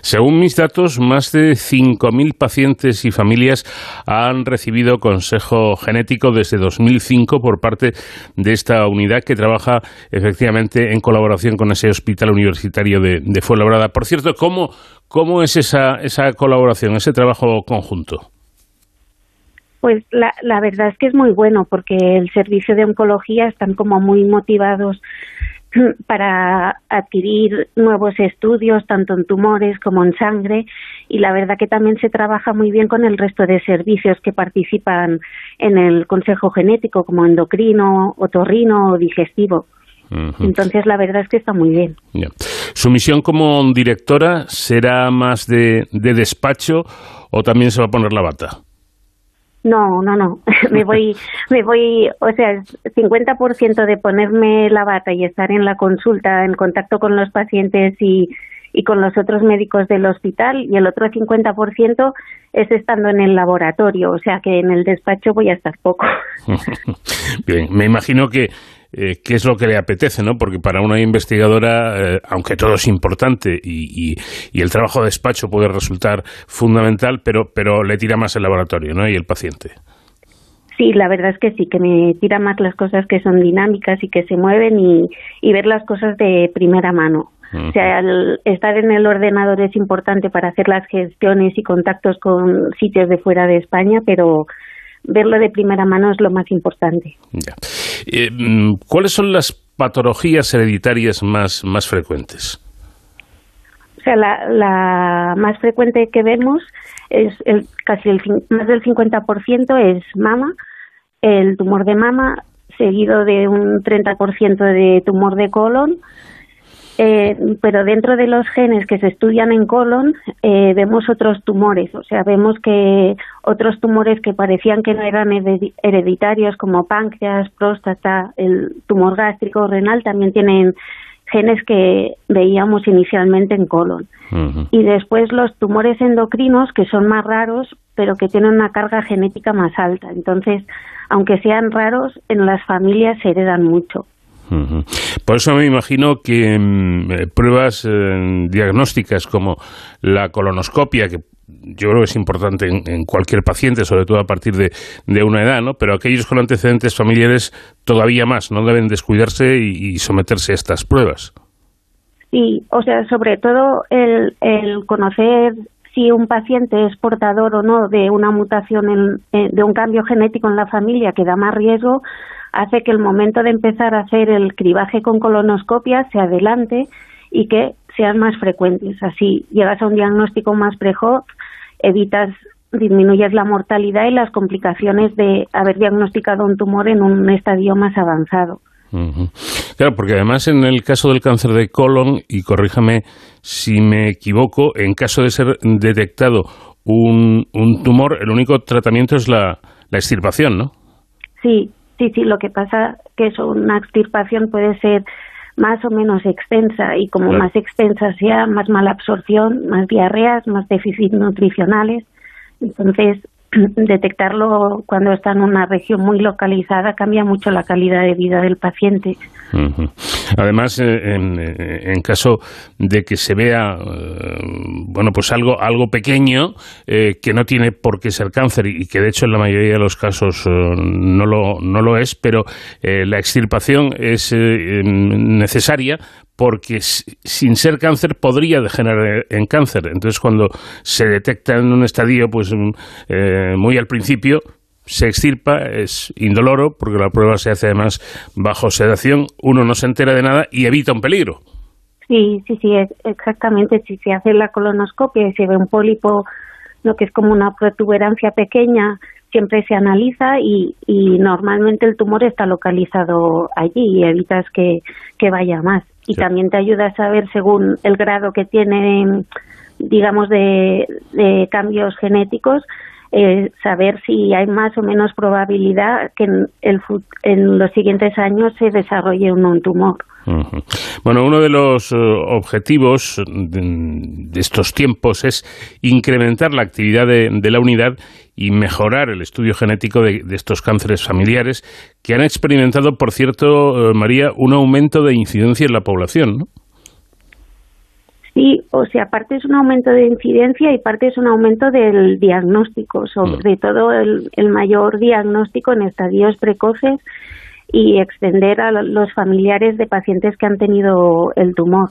Según mis datos, más de 5.000 pacientes y familias han recibido consejo genético desde 2005 por parte de esta unidad que trabaja efectivamente en colaboración con ese hospital universitario de, de Fuenlabrada. Por cierto, ¿cómo, cómo es esa, esa colaboración, ese trabajo conjunto? Pues la, la verdad es que es muy bueno porque el servicio de oncología están como muy motivados para adquirir nuevos estudios, tanto en tumores como en sangre, y la verdad que también se trabaja muy bien con el resto de servicios que participan en el Consejo Genético, como endocrino, otorrino o digestivo. Entonces, la verdad es que está muy bien. ¿Su misión como directora será más de, de despacho o también se va a poner la bata? No, no, no. me voy, me voy, o sea, es 50% de ponerme la bata y estar en la consulta, en contacto con los pacientes y, y con los otros médicos del hospital, y el otro 50% es estando en el laboratorio, o sea que en el despacho voy a estar poco. Bien, me imagino que eh, qué es lo que le apetece, ¿no? Porque para una investigadora, eh, aunque todo es importante y, y- y el trabajo de despacho puede resultar fundamental, pero, pero le tira más el laboratorio, ¿no? Y el paciente. Sí, la verdad es que sí, que me tira más las cosas que son dinámicas y que se mueven y, y ver las cosas de primera mano. O sea, el estar en el ordenador es importante para hacer las gestiones y contactos con sitios de fuera de España, pero verlo de primera mano es lo más importante. Ya. Eh, mm, ¿Cuáles son las patologías hereditarias más, más frecuentes? O sea, la, la más frecuente que vemos es el, casi el más del 50% es mama, el tumor de mama, seguido de un 30% de tumor de colon. Eh, pero dentro de los genes que se estudian en colon eh, vemos otros tumores, o sea, vemos que otros tumores que parecían que no eran heredi- hereditarios como páncreas, próstata, el tumor gástrico, renal, también tienen genes que veíamos inicialmente en colon. Y después los tumores endocrinos, que son más raros, pero que tienen una carga genética más alta. Entonces, aunque sean raros, en las familias se heredan mucho. Por eso me imagino que mm, eh, pruebas eh, diagnósticas como la colonoscopia, que yo creo que es importante en, cualquier paciente, sobre todo a partir de, una edad, ¿no? Pero aquellos con antecedentes familiares todavía más, no deben descuidarse y, someterse a estas pruebas. Sí, o sea, sobre todo el, el conocer si un paciente es portador o no de una mutación, en- de un cambio genético en la familia que da más riesgo, hace que el momento de empezar a hacer el cribaje con colonoscopia se adelante y que sean más frecuentes. Así llegas a un diagnóstico más precoz, evitas, disminuyes la mortalidad y las complicaciones de haber diagnosticado un tumor en un estadio más avanzado. Ujú. Claro, porque además en el caso del cáncer de colon, y corríjame si me equivoco, en caso de ser detectado un, un tumor, el único tratamiento es la, la extirpación, ¿no? Sí, sí, sí, lo que pasa que eso, una extirpación puede ser más o menos extensa y como Claro. más extensa sea, más mala absorción, más diarreas, más déficits nutricionales. Entonces, detectarlo cuando está en una región muy localizada cambia mucho la calidad de vida del paciente. Además, eh, en, eh, en caso de que se vea, eh, bueno, pues algo, algo pequeño que no tiene por qué ser cáncer y que de hecho en la mayoría de los casos no, lo, no lo es, pero la extirpación es em, necesaria porque sin ser cáncer podría degenerar en cáncer. Entonces, cuando se detecta en un estadio, pues mm, muy al principio, se extirpa, es indoloro, porque la prueba se hace además bajo sedación, uno no se entera de nada y evita un peligro. Sí, sí, sí, es- exactamente. Si se hace la colonoscopia y se ve un pólipo, lo que es como una protuberancia pequeña siempre se analiza y, y normalmente el tumor está localizado allí y evitas que, que vaya más. Y también te ayuda a saber según el grado que tiene, digamos, de, de cambios genéticos, eh, saber si hay más o menos probabilidad que en, el, en los siguientes años se desarrolle un, tumor. Bueno, uno de los eh, objetivos de, estos tiempos es incrementar la actividad de, de, la unidad y mejorar el estudio genético de, de, estos cánceres familiares que han experimentado, por cierto, eh, María, un aumento de incidencia en la población, ¿no? Sí, o sea, parte es un aumento de incidencia y parte es un aumento del diagnóstico, sobre todo el, el mayor diagnóstico en estadios precoces y extender a los familiares de pacientes que han tenido el tumor.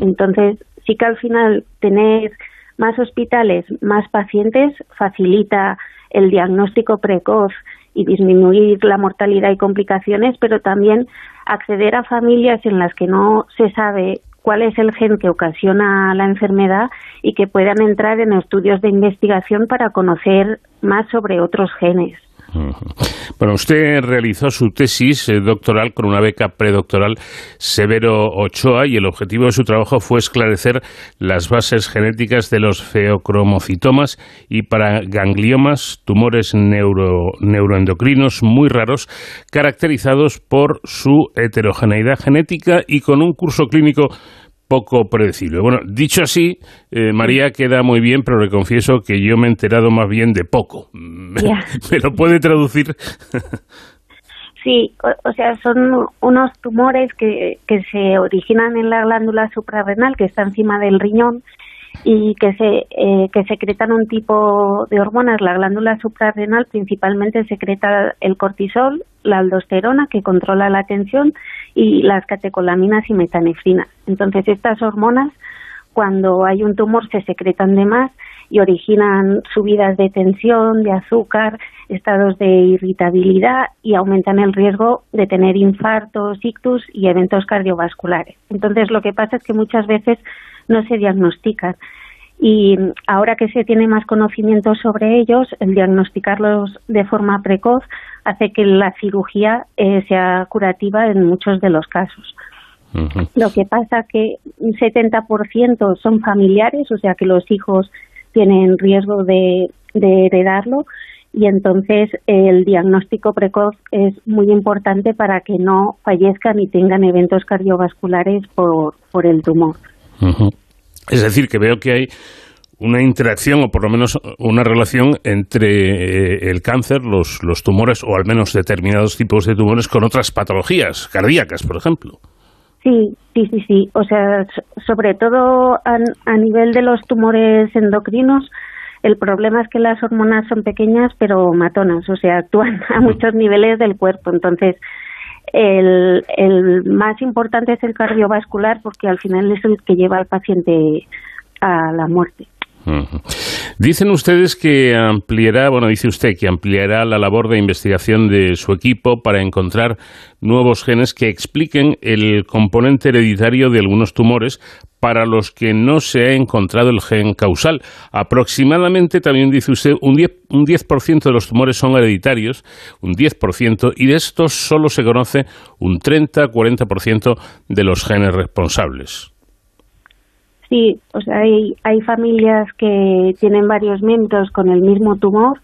Entonces, sí que al final tener más hospitales, más pacientes, facilita el diagnóstico precoz y disminuir la mortalidad y complicaciones, pero también acceder a familias en las que no se sabe cuál es el gen que ocasiona la enfermedad y que puedan entrar en estudios de investigación para conocer más sobre otros genes. Bueno, usted realizó su tesis eh, doctoral con una beca predoctoral Severo Ochoa y el objetivo de su trabajo fue esclarecer las bases genéticas de los feocromocitomas y para gangliomas, tumores neuro, neuroendocrinos muy raros, caracterizados por su heterogeneidad genética y con un curso clínico poco predecible. Bueno, dicho así, eh, María queda muy bien, pero le confieso que yo me he enterado más bien de poco. ¿Me lo puede traducir? Sí, o, o, sea, son unos tumores que, que se originan en la glándula suprarrenal que está encima del riñón y que se eh, que secretan un tipo de hormonas. La glándula suprarrenal principalmente secreta el cortisol, la aldosterona que controla la tensión y las catecolaminas y metanefrina. Entonces estas hormonas cuando hay un tumor se secretan de más y originan subidas de tensión, de azúcar, estados de irritabilidad y aumentan el riesgo de tener infartos, ictus y eventos cardiovasculares. Entonces lo que pasa es que muchas veces no se diagnostican. Y ahora que se tiene más conocimiento sobre ellos, el diagnosticarlos de forma precoz hace que la cirugía eh, sea curativa en muchos de los casos. Uh -huh. Lo que pasa que un 70% son familiares, o sea que los hijos tienen riesgo de, de heredarlo y entonces el diagnóstico precoz es muy importante para que no fallezcan y tengan eventos cardiovasculares por, por el tumor. Uh -huh. Es decir, que veo que hay una interacción o por lo menos una relación entre eh, el cáncer, los, los tumores o al menos determinados tipos de tumores con otras patologías cardíacas, por ejemplo. Sí, sí, sí, sí. O sea, sobre todo a, a nivel de los tumores endocrinos, el problema es que las hormonas son pequeñas pero matonas, o sea, actúan a muchos niveles del cuerpo. Entonces, el, el más importante es el cardiovascular porque al final es el que lleva al paciente a la muerte. Dicen ustedes que ampliará, bueno, dice usted que ampliará la labor de investigación de su equipo para encontrar nuevos genes que expliquen el componente hereditario de algunos tumores para los que no se ha encontrado el gen causal. Aproximadamente, también dice usted, un 10%, un 10 de los tumores son hereditarios, un 10%, y de estos solo se conoce un 30-40% de los genes responsables. Sí, o sea, hay, hay familias que tienen varios miembros con el mismo tumor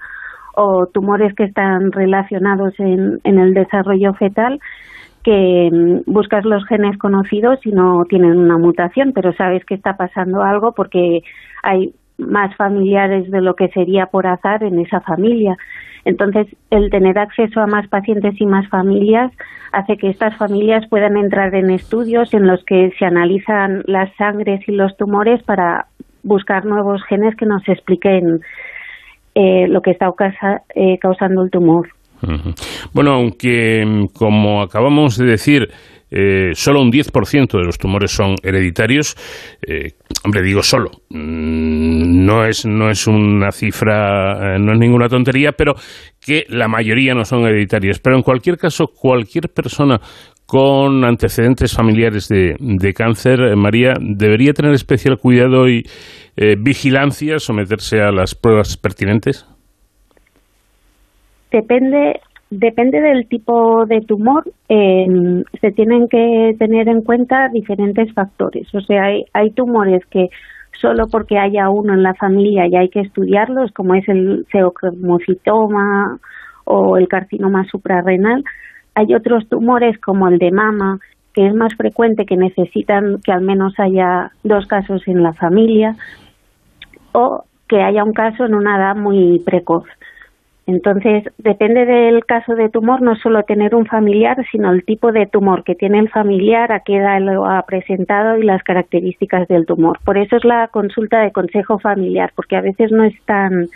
o tumores que están relacionados en, en el desarrollo fetal que mm, buscas los genes conocidos y no tienen una mutación, pero sabes que está pasando algo porque hay más familiares de lo que sería por azar en esa familia. Entonces, el tener acceso a más pacientes y más familias hace que estas familias puedan entrar en estudios en los que se analizan las sangres y los tumores para buscar nuevos genes que nos expliquen eh, lo que está eh, causando el tumor. Bueno, aunque, como acabamos de decir, eh, solo un 10% de los tumores son hereditarios. Eh, hombre, digo solo. Mm, no es, no es una cifra, eh, no es ninguna tontería, pero que la mayoría no son hereditarios. Pero en cualquier caso, cualquier persona con antecedentes familiares de, de cáncer, María, debería tener especial cuidado y vigilancia, someterse a las pruebas pertinentes. depende depende del tipo de tumor. eh, se tienen que tener en cuenta diferentes factores. O sea, hay, hay tumores que solo porque haya uno en la familia y hay que estudiarlos, como es el ceocromocitoma o el carcinoma suprarrenal. Hay otros tumores como el de mama, que es más frecuente, que necesitan que al menos haya dos casos en la familia o que haya un caso en una edad muy precoz. Entonces, depende del caso de tumor, no solo tener un familiar, sino el tipo de tumor que tiene el familiar, a qué edad lo ha presentado y las características del tumor. Por eso es la consulta de consejo familiar, porque a veces no es tan,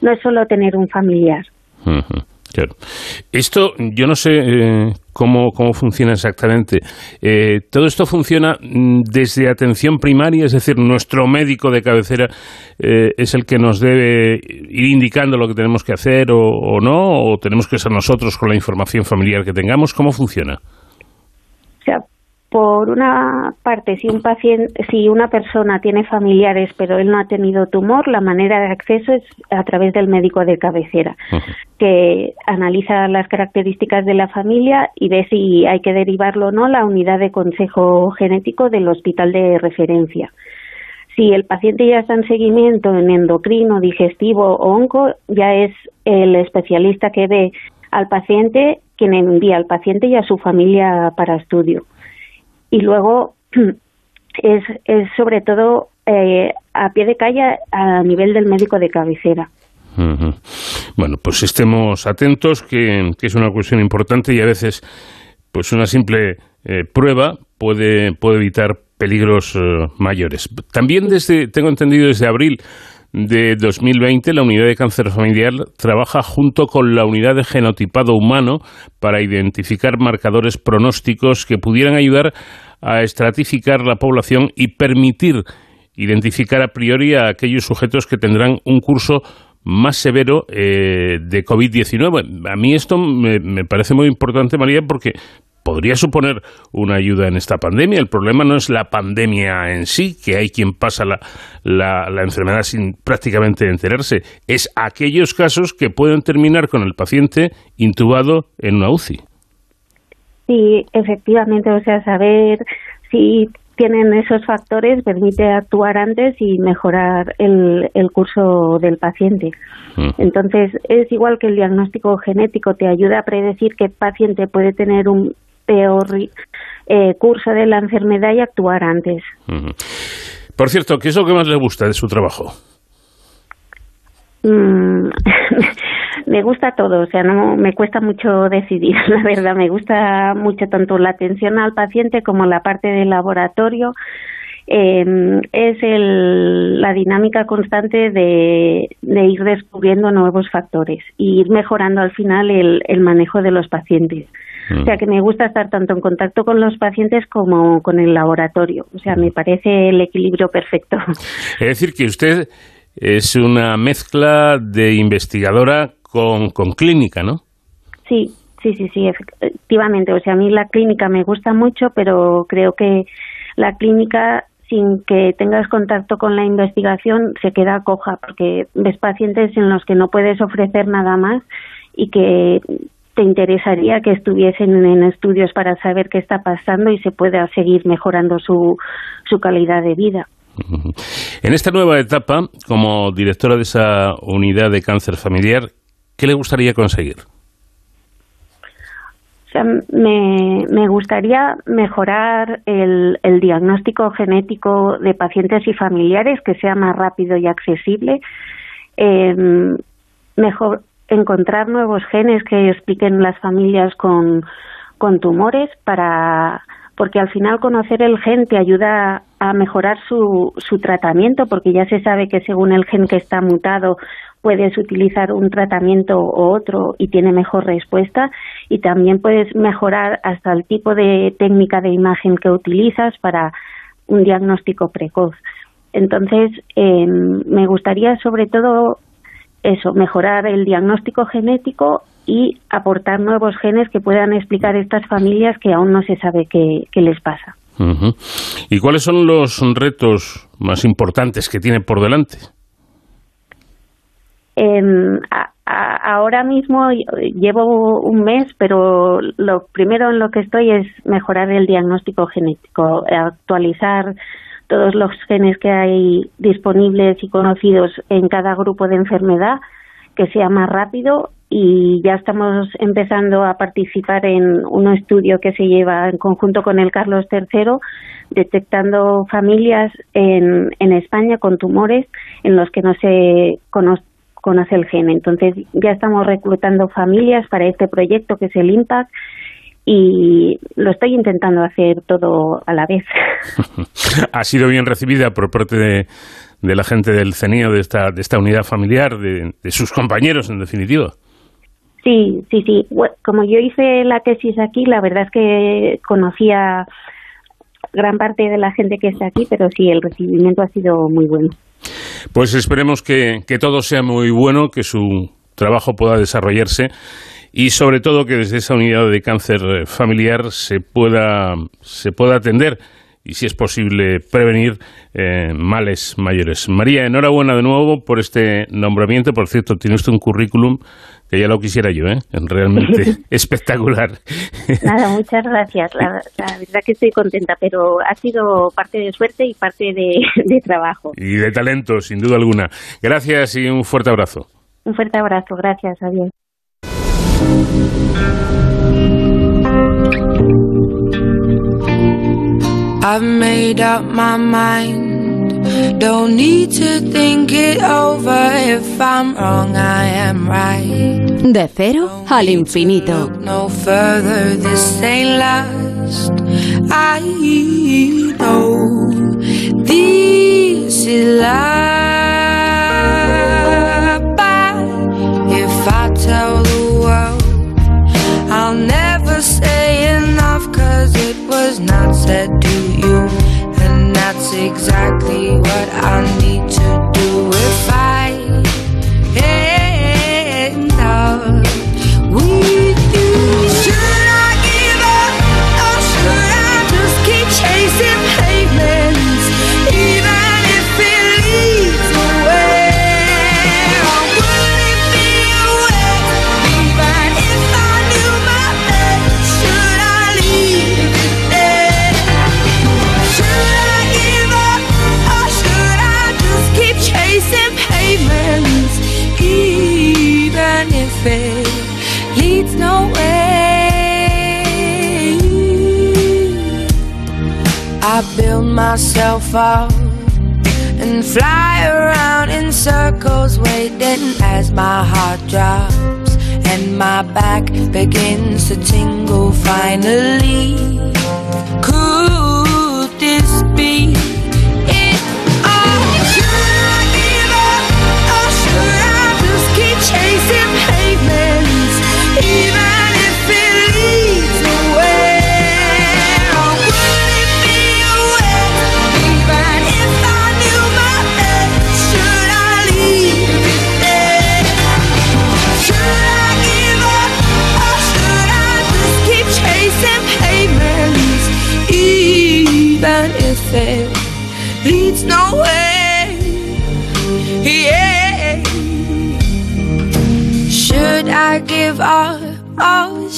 no es solo tener un familiar. Ujú, Claro. Esto, yo no sé eh, cómo, cómo funciona exactamente. Eh, todo esto funciona mm, desde atención primaria, es decir, nuestro médico de cabecera eh, es el que nos debe ir indicando lo que tenemos que hacer o, o no, o tenemos que ser nosotros con la información familiar que tengamos. ¿Cómo funciona? Por una parte, si un paciente, si una persona tiene familiares pero él no ha tenido tumor, la manera de acceso es a través del médico de cabecera, que analiza las características de la familia y ve si hay que derivarlo o no la unidad de consejo genético del hospital de referencia. Si el paciente ya está en seguimiento en endocrino, digestivo o onco, ya es el especialista que ve al paciente quien envía al paciente y a su familia para estudio y luego es, es sobre todo eh, a pie de calle a nivel del médico de cabecera. Bueno, pues estemos atentos, que, que es una cuestión importante y a veces, pues una simple eh, prueba puede, puede evitar peligros eh, mayores. También desde, tengo entendido desde abril de 2020, la unidad de cáncer familiar trabaja junto con la unidad de genotipado humano para identificar marcadores pronósticos que pudieran ayudar a estratificar la población y permitir identificar a priori a aquellos sujetos que tendrán un curso más severo eh, de COVID-19. A mí esto me, me parece muy importante, María, porque podría suponer una ayuda en esta pandemia. El problema no es la pandemia en sí, que hay quien pasa la, la, la enfermedad sin prácticamente enterarse, es aquellos casos que pueden terminar con el paciente intubado en una UCI. Sí, efectivamente, o sea, saber si tienen esos factores permite actuar antes y mejorar el, el curso del paciente. Entonces, es igual que el diagnóstico genético, te ayuda a predecir qué paciente puede tener un peor eh, curso de la enfermedad y actuar antes. Por cierto, ¿qué es lo que más le gusta de su trabajo? Mm, me gusta todo, o sea, no me cuesta mucho decidir, la verdad, me gusta mucho tanto la atención al paciente como la parte del laboratorio. Eh, es el, la dinámica constante de, de ir descubriendo nuevos factores y ir mejorando al final el, el manejo de los pacientes. O sea que me gusta estar tanto en contacto con los pacientes como con el laboratorio. O sea, me parece el equilibrio perfecto. Es decir, que usted es una mezcla de investigadora con, con clínica, ¿no? Sí, sí, sí, sí, efectivamente. O sea, a mí la clínica me gusta mucho, pero creo que la clínica sin que tengas contacto con la investigación se queda coja porque ves pacientes en los que no puedes ofrecer nada más y que te interesaría que estuviesen en estudios para saber qué está pasando y se pueda seguir mejorando su, su calidad de vida. En esta nueva etapa, como directora de esa unidad de cáncer familiar, ¿qué le gustaría conseguir? O sea, me, me gustaría mejorar el, el diagnóstico genético de pacientes y familiares, que sea más rápido y accesible. Eh, mejor encontrar nuevos genes que expliquen las familias con, con tumores para porque al final conocer el gen te ayuda a mejorar su, su tratamiento porque ya se sabe que según el gen que está mutado puedes utilizar un tratamiento u otro y tiene mejor respuesta y también puedes mejorar hasta el tipo de técnica de imagen que utilizas para un diagnóstico precoz. Entonces, eh, me gustaría sobre todo eso, mejorar el diagnóstico genético y aportar nuevos genes que puedan explicar estas familias que aún no se sabe qué, qué les pasa. Ujú. ¿Y cuáles son los retos más importantes que tiene por delante? Em, a- a- ahora mismo llevo un mes, pero lo primero en lo que estoy es mejorar el diagnóstico genético, actualizar todos los genes que hay disponibles y conocidos en cada grupo de enfermedad, que sea más rápido y ya estamos empezando a participar en un estudio que se lleva en conjunto con el Carlos III, detectando familias en, en España con tumores en los que no se cono- conoce el gen. Entonces ya estamos reclutando familias para este proyecto que es el IMPACT y lo estoy intentando hacer todo a la vez. ha sido bien recibida por parte de, de la gente del CENIO, de esta, de esta unidad familiar, de, de sus compañeros, en definitiva. Sí, sí, sí. Como yo hice la tesis aquí, la verdad es que conocía gran parte de la gente que está aquí, pero sí, el recibimiento ha sido muy bueno. Pues esperemos que, que todo sea muy bueno, que su trabajo pueda desarrollarse y sobre todo que desde esa unidad de cáncer eh, familiar se pueda, se pueda atender y si es posible prevenir eh, males mayores. María, enhorabuena de nuevo por este nombramiento. Por cierto, tiene usted un currículum que ya lo quisiera yo, ¿eh? realmente espectacular. Nada, muchas gracias. La, la verdad que estoy contenta, pero ha sido parte de suerte y parte de, de trabajo. y de talento, sin duda alguna. Gracias y un fuerte abrazo. Un fuerte abrazo. Gracias. Adiós. I've made up my mind. Don't need to think it over. If I'm wrong, I am right. De cero al infinito. No further, this ain't last. I know this is life. But if I tell the world, I'll never say enough, cause it was not said to you. And that's exactly what I need to do I build myself up and fly around in circles, waiting as my heart drops and my back begins to tingle. Finally, could this be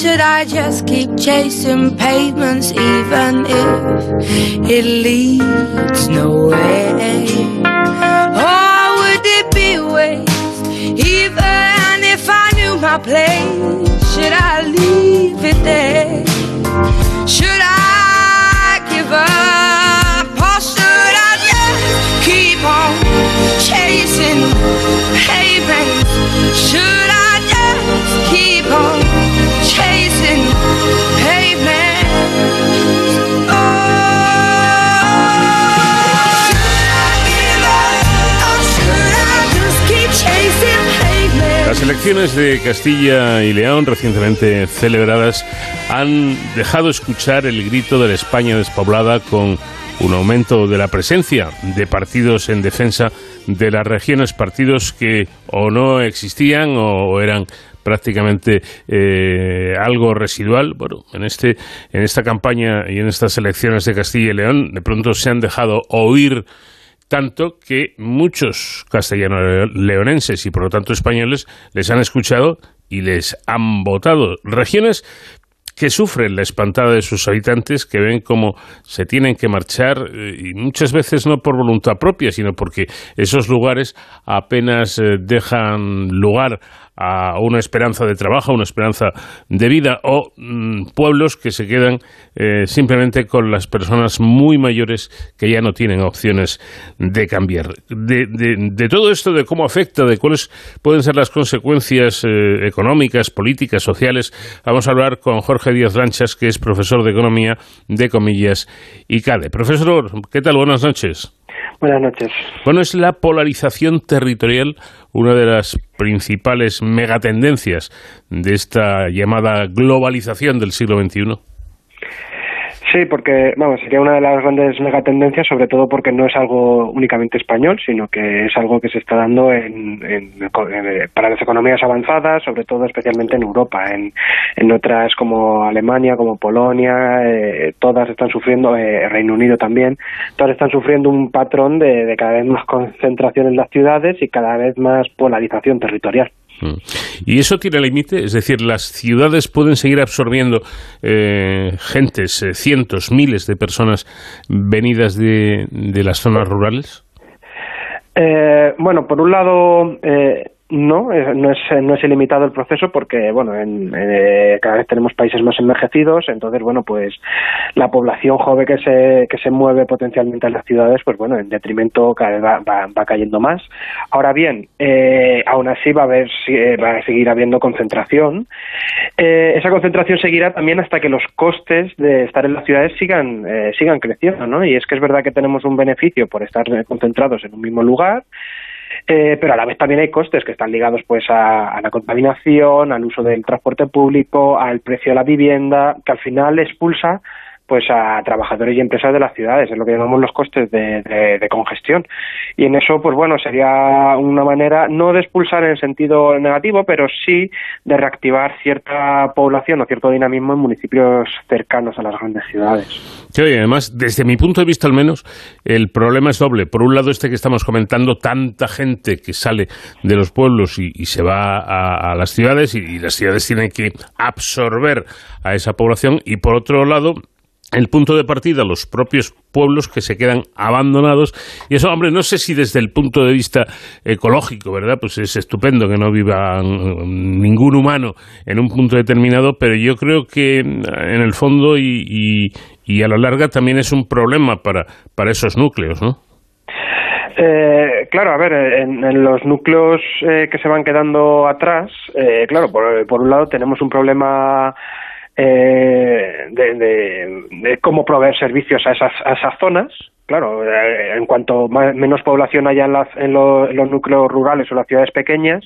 should I just keep chasing pavements, even if it leads nowhere? Or would it be waste, even if I knew my place? Should I leave it there? Should I give up elecciones de Castilla y León recientemente celebradas han dejado escuchar el grito de la España despoblada con un aumento de la presencia de partidos en defensa de las regiones, partidos que o no existían o eran prácticamente eh, algo residual. Bueno, en este en esta campaña y en estas elecciones de Castilla y León de pronto se han dejado oír tanto que muchos castellano-leonenses y por lo tanto españoles les han escuchado y les han votado. Regiones que sufren la espantada de sus habitantes, que ven cómo se tienen que marchar, eh, y muchas veces no por voluntad propia, sino porque esos lugares apenas eh, dejan lugar a una esperanza de trabajo, una esperanza de vida, o mm, pueblos que se quedan eh, simplemente con las personas muy mayores que ya no tienen opciones de cambiar. De, de, todo esto, de cómo afecta, de cuáles pueden ser las consecuencias eh, económicas, políticas, sociales, vamos a hablar con Jorge Díaz Lanchas, que es profesor de Economía de Comillas y CADE. Profesor, ¿qué tal? Buenas noches. Buenas noches. Bueno, es la polarización territorial una de las principales megatendencias de esta llamada globalización del siglo XXI. Sí, porque vamos, sería una de las grandes megatendencias, sobre todo porque no es algo únicamente español, sino que es algo que se está dando en, para las economías avanzadas, sobre todo especialmente en Europa. En, en otras como Alemania, como Polonia, eh, todas están sufriendo, eh, Reino Unido también, todas están sufriendo un patrón de, de cada vez más concentración en las ciudades y cada vez más polarización territorial. Mm. ¿Y eso tiene límite? Es decir, ¿las ciudades pueden seguir absorbiendo eh, gentes, eh, cientos, miles de personas venidas de, las zonas rurales? Eh, bueno, por un lado, eh, no, no es, no es ilimitado el proceso porque, bueno, en, eh, cada vez tenemos países más envejecidos, entonces, bueno, pues la población joven que se, que se mueve potencialmente en las ciudades, pues bueno, en detrimento cada vez va, va, cayendo más. Ahora bien, eh, aún así va a, haber, eh, va a seguir habiendo concentración. Eh, esa concentración seguirá también hasta que los costes de estar en las ciudades sigan, eh, sigan creciendo, ¿no? Y es que es verdad que tenemos un beneficio por estar concentrados en un mismo lugar, eh, pero a la vez también hay costes que están ligados pues a, la contaminación, al uso del transporte público, al precio de la vivienda, que al final expulsa pues a trabajadores y empresas de las ciudades, es lo que llamamos los costes de, congestión. Y en eso, pues bueno, sería una manera no de expulsar en el sentido negativo, pero sí de reactivar cierta población o cierto dinamismo en municipios cercanos a las grandes ciudades. Sí, además, desde mi punto de vista al menos, el problema es doble. Por un lado, este que estamos comentando, tanta gente que sale de los pueblos y, se va a, las ciudades y las ciudades tienen que absorber a esa población. Y por otro lado, el punto de partida, los propios pueblos que se quedan abandonados. Y eso, hombre, no sé si desde el punto de vista ecológico, ¿verdad? Pues es estupendo que no viva ningún humano en un punto determinado, pero yo creo que en el fondo y, y, a la larga también es un problema para, para esos núcleos, ¿no? Eh, claro, a ver, en, los núcleos eh, que se van quedando atrás, eh, claro, por, por un lado tenemos un problema eh, de, cómo proveer servicios a esas, a esas zonas. Claro, eh, en cuanto menos población haya en, en, los núcleos rurales o las ciudades pequeñas,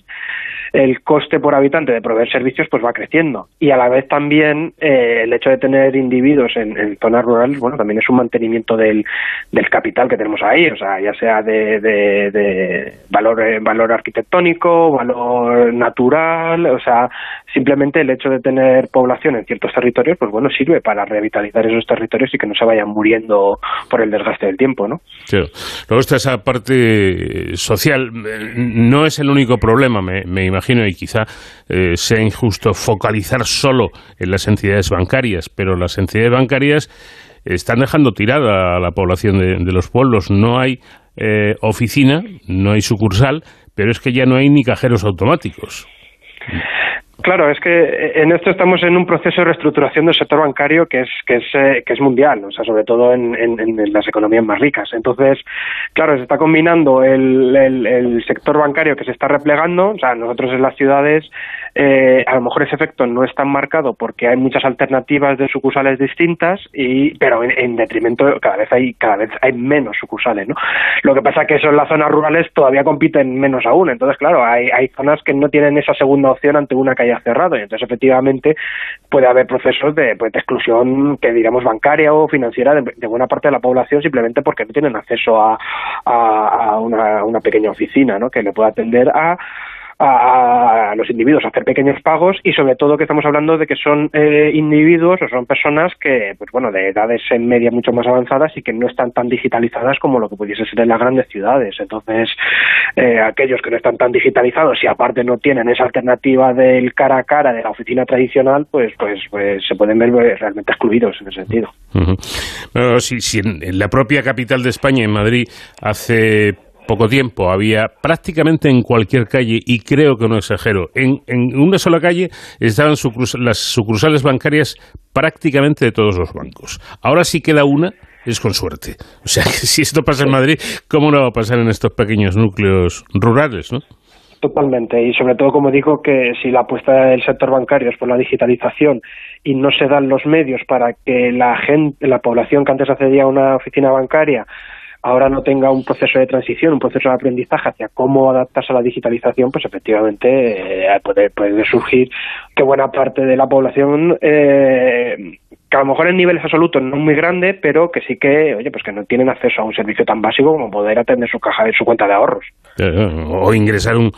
el coste por habitante de proveer servicios pues va creciendo. Y a la vez también eh, el hecho de tener individuos en, zonas rurales bueno también es un mantenimiento del, del capital que tenemos ahí. O sea ya sea de, de, valor eh, valor arquitectónico valor natural. O sea simplemente el hecho de tener población en ciertos territorios pues bueno sirve para revitalizar esos territorios y que no se vayan muriendo por el desgaste del tiempo no claro luego está esa parte social. No es el único problema me, me imagino imagino, y quizá eh, sea injusto focalizar solo en las entidades bancarias, pero las entidades bancarias están dejando tirada a la población de, los pueblos. No hay eh, oficina, no hay sucursal, pero es que ya no hay ni cajeros automáticos. Claro, es que eh, en esto estamos en un proceso de reestructuración del sector bancario que es que es eh, que es mundial, o sea, sobre todo en, las economías más ricas. Entonces, claro, se está combinando el, el, sector bancario que se está replegando, o sea, nosotros en las ciudades eh, a lo mejor ese efecto no es tan marcado porque hay muchas alternativas de sucursales distintas y pero en, detrimento cada vez hay cada vez hay menos sucursales, ¿no? Lo que pasa es que eso en las zonas rurales todavía compiten menos aún, entonces claro, hay hay zonas que no tienen esa segunda opción ante una que haya cerrado. Y entonces, efectivamente, puede haber procesos de, pues, de exclusión, que digamos, bancaria o financiera de, buena parte de la población simplemente porque no tienen acceso a, a, una, una, pequeña oficina, ¿no? Que le pueda atender a a, los individuos hacer pequeños pagos y sobre todo que estamos hablando de que son eh, individuos o son personas que, pues bueno, de edades en media mucho más avanzadas y que no están tan digitalizadas como lo que pudiese ser en las grandes ciudades. Entonces, eh, aquellos que no están tan digitalizados y aparte no tienen esa alternativa del cara a cara de la oficina tradicional, pues, pues, pues se pueden ver eh, realmente excluidos en ese sentido. si, si en la propia capital de España, en Madrid, hace poco tiempo había prácticamente en cualquier calle, y creo que no exagero, en, en una sola calle estaban las sucursales bancarias prácticamente de todos los bancos. Ahora sí queda una, es con suerte. O sea, que si esto pasa en Madrid, ¿cómo no va a pasar en estos pequeños núcleos rurales, no? Totalmente, y sobre todo, como digo, que si la apuesta del sector bancario es por la digitalización y no se dan los medios para que la gente, la población que antes accedía a una oficina bancaria ahora no tenga un proceso de transición, un proceso de aprendizaje hacia cómo adaptarse a la digitalización, pues efectivamente eh, puede, surgir que buena parte de la población eh, que a lo mejor en niveles absolutos no muy grande, pero que sí que, oye, pues que no tienen acceso a un servicio tan básico como poder atender su caja, su cuenta de ahorros. O ingresar un,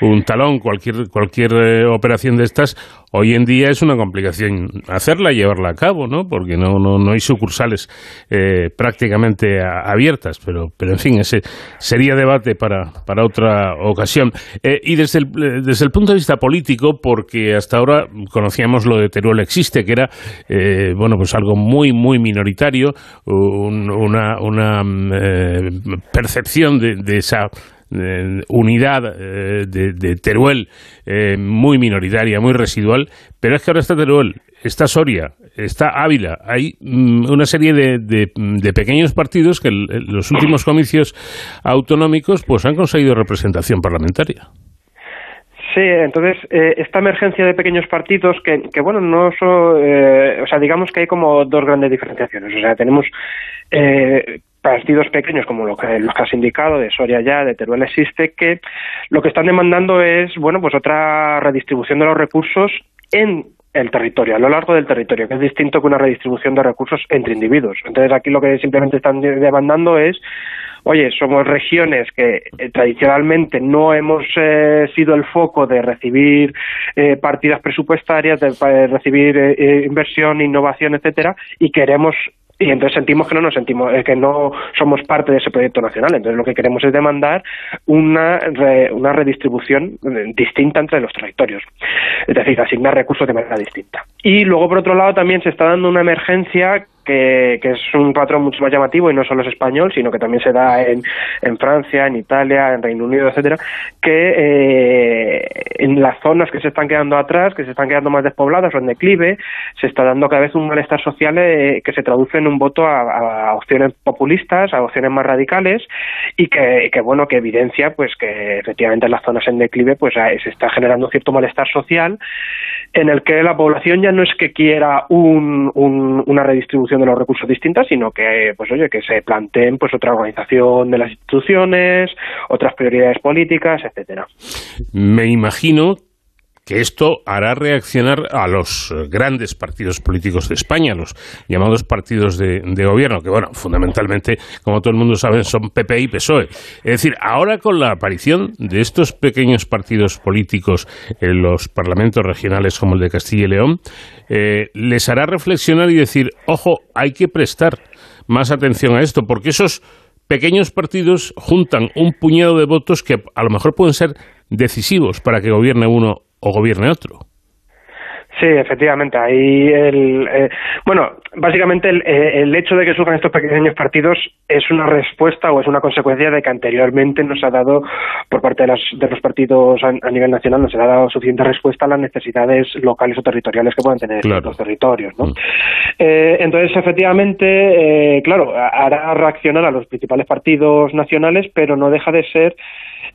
un talón, cualquier, cualquier eh, operación de estas, hoy en día es una complicación hacerla llevarla a cabo, ¿no? Porque no, no, no hay sucursales eh, prácticamente abiertas, pero, pero en fin, ese sería debate para, para otra ocasión. Eh, y desde el, desde el punto de vista político, porque hasta ahora conocíamos lo de Teruel Existe, que era bueno, pues algo muy, muy minoritario, una, una mm, eh, percepción de, esa eh, unidad eh, de, Teruel muy minoritaria, muy residual, pero es que ahora está Teruel, está Soria, está Ávila, hay mm, una serie de, de, pequeños partidos que en los últimos comicios autonómicos pues han conseguido representación parlamentaria. Sí, entonces eh, esta emergencia de pequeños partidos que, que bueno, no son, eh, o sea, digamos que hay como dos grandes diferenciaciones. O sea, tenemos eh, partidos pequeños como lo que, los que has indicado, de Soria ya, de Teruel existe, que lo que están demandando es, bueno, pues otra redistribución de los recursos en el territorio, a lo largo del territorio, que es distinto que una redistribución de recursos entre individuos. Entonces aquí lo que simplemente están demandando es oye, somos regiones que eh, tradicionalmente no hemos eh, sido el foco de recibir eh, partidas presupuestarias, de recibir inversión, innovación, etcétera, y queremos y entonces sentimos que no nos sentimos que no somos parte de ese proyecto nacional. Entonces lo que queremos es demandar una una redistribución distinta entre los territorios. Es decir asignar recursos de manera distinta. Y luego por otro lado también se está dando una emergencia que, es un patrón mucho más llamativo y no solo es español, sino que también se da en, en Francia, en Italia, en Reino Unido, etcétera, que eh, en las zonas que se están quedando atrás, que se están quedando más despobladas o en declive, se está dando cada vez un malestar social eh, que se traduce en un voto a, opciones populistas, a opciones más radicales y que, bueno, que evidencia pues que efectivamente en las zonas en declive pues se está generando un cierto malestar social en el que la población ya no es que quiera un, una redistribución de los recursos distintas, sino que, pues oye, que se planteen pues otra organización de las instituciones, otras prioridades políticas, etcétera. Me imagino que esto hará reaccionar a los eh, grandes partidos políticos de España, los llamados partidos de, gobierno, que bueno, fundamentalmente, como todo el mundo sabe, son PP y PSOE. Es decir, ahora con la aparición de estos pequeños partidos políticos en los parlamentos regionales como el de Castilla y León, eh, les hará reflexionar y decir, ojo, hay que prestar más atención a esto, porque esos pequeños partidos juntan un puñado de votos que a lo mejor pueden ser decisivos para que gobierne uno o gobierne otro. Sí, efectivamente. Ahí el, eh, bueno, básicamente eh, el, hecho de que surjan estos pequeños partidos es una respuesta o es una consecuencia de que anteriormente nos ha dado, por parte de, de los partidos a, nivel nacional, nos ha dado suficiente respuesta a las necesidades locales o territoriales que puedan tener los territorios. ¿no? Mm. Eh, entonces, efectivamente, claro, hará reaccionar a los principales partidos nacionales, pero no deja de ser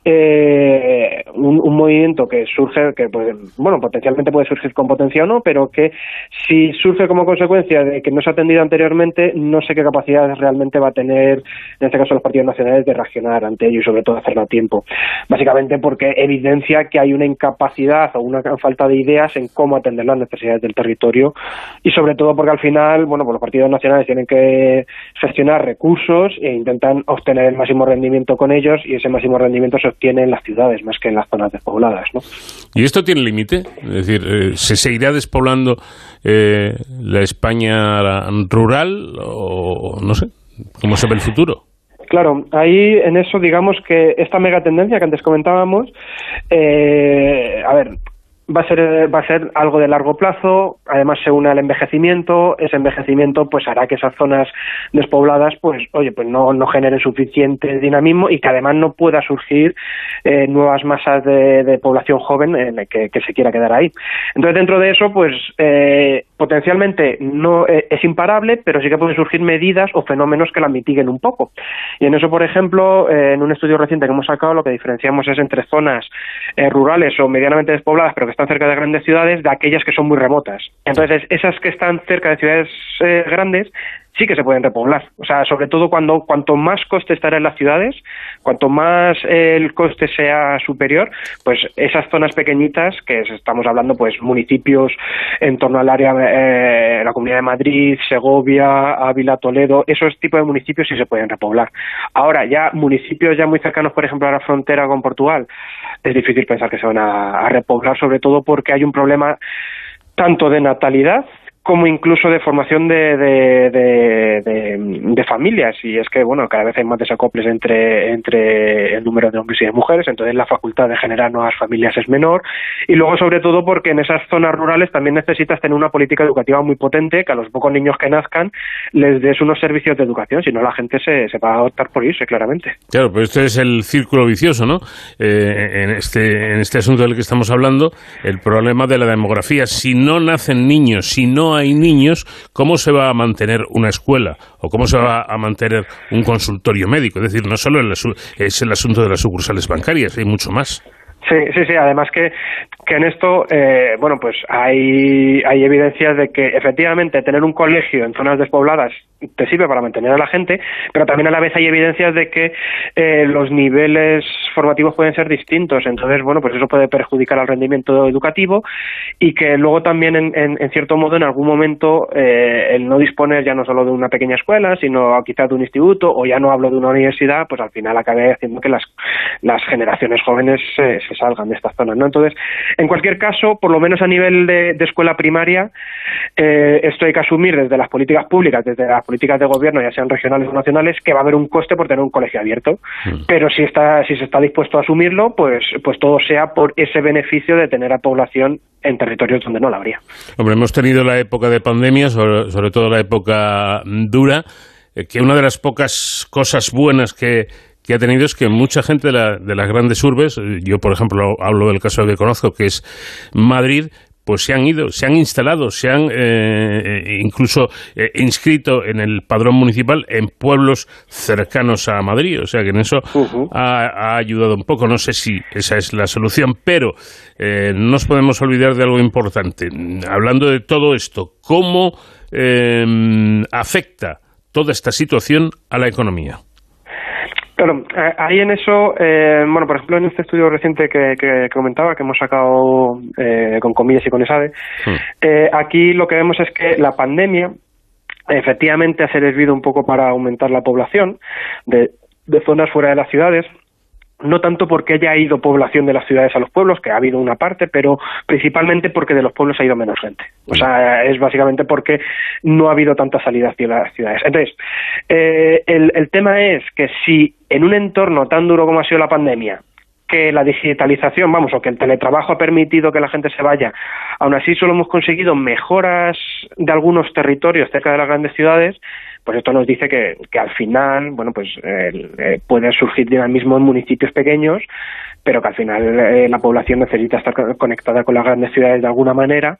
eh, un, movimiento que surge, que bueno, potencialmente puede surgir con potencia o no, pero que si surge como consecuencia de que no se ha atendido anteriormente, no sé qué capacidad realmente va a tener, en este caso, los partidos nacionales de reaccionar ante ello y sobre todo hacerlo a tiempo. Básicamente porque evidencia que hay una incapacidad o una falta de ideas en cómo atender las necesidades del territorio y sobre todo porque al final, bueno, pues los partidos nacionales tienen que gestionar recursos e intentan obtener el máximo rendimiento con ellos y ese máximo rendimiento se obtiene en las ciudades más que en las zonas despobladas. ¿no? ¿Y esto tiene límite? Es decir, eh, ¿se seguirá despoblando eh, la España rural o no sé? ¿Cómo se ve el futuro? Claro, ahí en eso digamos que esta mega tendencia que antes comentábamos, eh, a ver, va a ser va a ser algo de largo plazo además se une al envejecimiento ese envejecimiento pues hará que esas zonas despobladas pues oye pues no, no generen suficiente dinamismo y que además no pueda surgir eh, nuevas masas de, población joven en que, que, se quiera quedar ahí. Entonces dentro de eso pues eh, potencialmente no eh, es imparable pero sí que pueden surgir medidas o fenómenos que la mitiguen un poco. Y en eso por ejemplo en un estudio reciente que hemos sacado lo que diferenciamos es entre zonas rurales o medianamente despobladas pero que están cerca de grandes ciudades de aquellas que son muy remotas. Entonces, esas que están cerca de ciudades eh, grandes sí que se pueden repoblar. O sea, sobre todo cuando cuanto más coste estará en las ciudades, cuanto más el coste sea superior, pues esas zonas pequeñitas, que estamos hablando, pues municipios en torno al área, eh, la Comunidad de Madrid, Segovia, Ávila, Toledo, esos tipos de municipios sí se pueden repoblar. Ahora, ya municipios ya muy cercanos, por ejemplo, a la frontera con Portugal, es difícil pensar que se van a repoblar, sobre todo porque hay un problema tanto de natalidad como incluso de formación de, de, familias. Y es que bueno cada vez hay más desacoples entre entre el número de hombres y de mujeres entonces la facultad de generar nuevas familias es menor. Y luego sobre todo porque en esas zonas rurales también necesitas tener una política educativa muy potente que a los pocos niños que nazcan les des unos servicios de educación si no la gente se, se va a optar por irse claramente. Claro pero este es el círculo vicioso no eh, en este en este asunto del que estamos hablando el problema de la demografía. Si no nacen niños si no hay niños, ¿cómo se va a mantener una escuela o cómo se va a mantener un consultorio médico? Es decir, no solo es el asunto de las sucursales bancarias, hay mucho más. Sí, sí, sí. Además que, que en esto, eh, bueno, pues hay, hay evidencias de que efectivamente tener un colegio en zonas despobladas te sirve para mantener a la gente, pero también a la vez hay evidencias de que eh, los niveles formativos pueden ser distintos. Entonces, bueno, pues eso puede perjudicar al rendimiento educativo y que luego también, en, en, cierto modo, en algún momento, eh, el no disponer ya no solo de una pequeña escuela, sino quizás de un instituto o ya no hablo de una universidad, pues al final acabe haciendo que las, las generaciones jóvenes se salgan de estas zonas. ¿no? Entonces, en cualquier caso, por lo menos a nivel de, escuela primaria, eh, esto hay que asumir desde las políticas públicas, desde las políticas de gobierno, ya sean regionales o nacionales, que va a haber un coste por tener un colegio abierto. Mm. Pero si, está, si se está dispuesto a asumirlo, pues, pues todo sea por ese beneficio de tener a población en territorios donde no la habría. Hombre, hemos tenido la época de pandemia, sobre, sobre todo la época dura, eh, que una de las pocas cosas buenas que que ha tenido es que mucha gente de, de, las grandes urbes, yo por ejemplo hablo del caso que conozco, que es Madrid, pues se han ido, se han instalado, se han eh, incluso eh, inscrito en el padrón municipal en pueblos cercanos a Madrid. O sea que en eso ha, ayudado un poco. No sé si esa es la solución, pero eh, no nos podemos olvidar de algo importante. Hablando de todo esto, ¿cómo afecta toda esta situación a la economía? Claro, eh, ahí en eso, eh, bueno, por ejemplo, en este estudio reciente que, comentaba, que hemos sacado eh, con comillas y con ESADE, hmm. aquí lo que vemos es que la pandemia efectivamente ha servido un poco para aumentar la población de zonas fuera de las ciudades, no tanto porque haya ido población de las ciudades a los pueblos, que ha habido una parte, pero principalmente porque de los pueblos ha ido menos gente. O sea, es básicamente porque no ha habido tanta salida hacia las ciudades. Entonces, eh, el, el tema es que si en un entorno tan duro como ha sido la pandemia, que la digitalización, vamos, o que el teletrabajo ha permitido que la gente se vaya, aún así solo hemos conseguido mejoras de algunos territorios cerca de las grandes ciudades, pues esto nos dice que, que al final, bueno, pues eh, puede surgir dinamismo en municipios pequeños, pero que al final eh, la población necesita estar conectada con las grandes ciudades de alguna manera.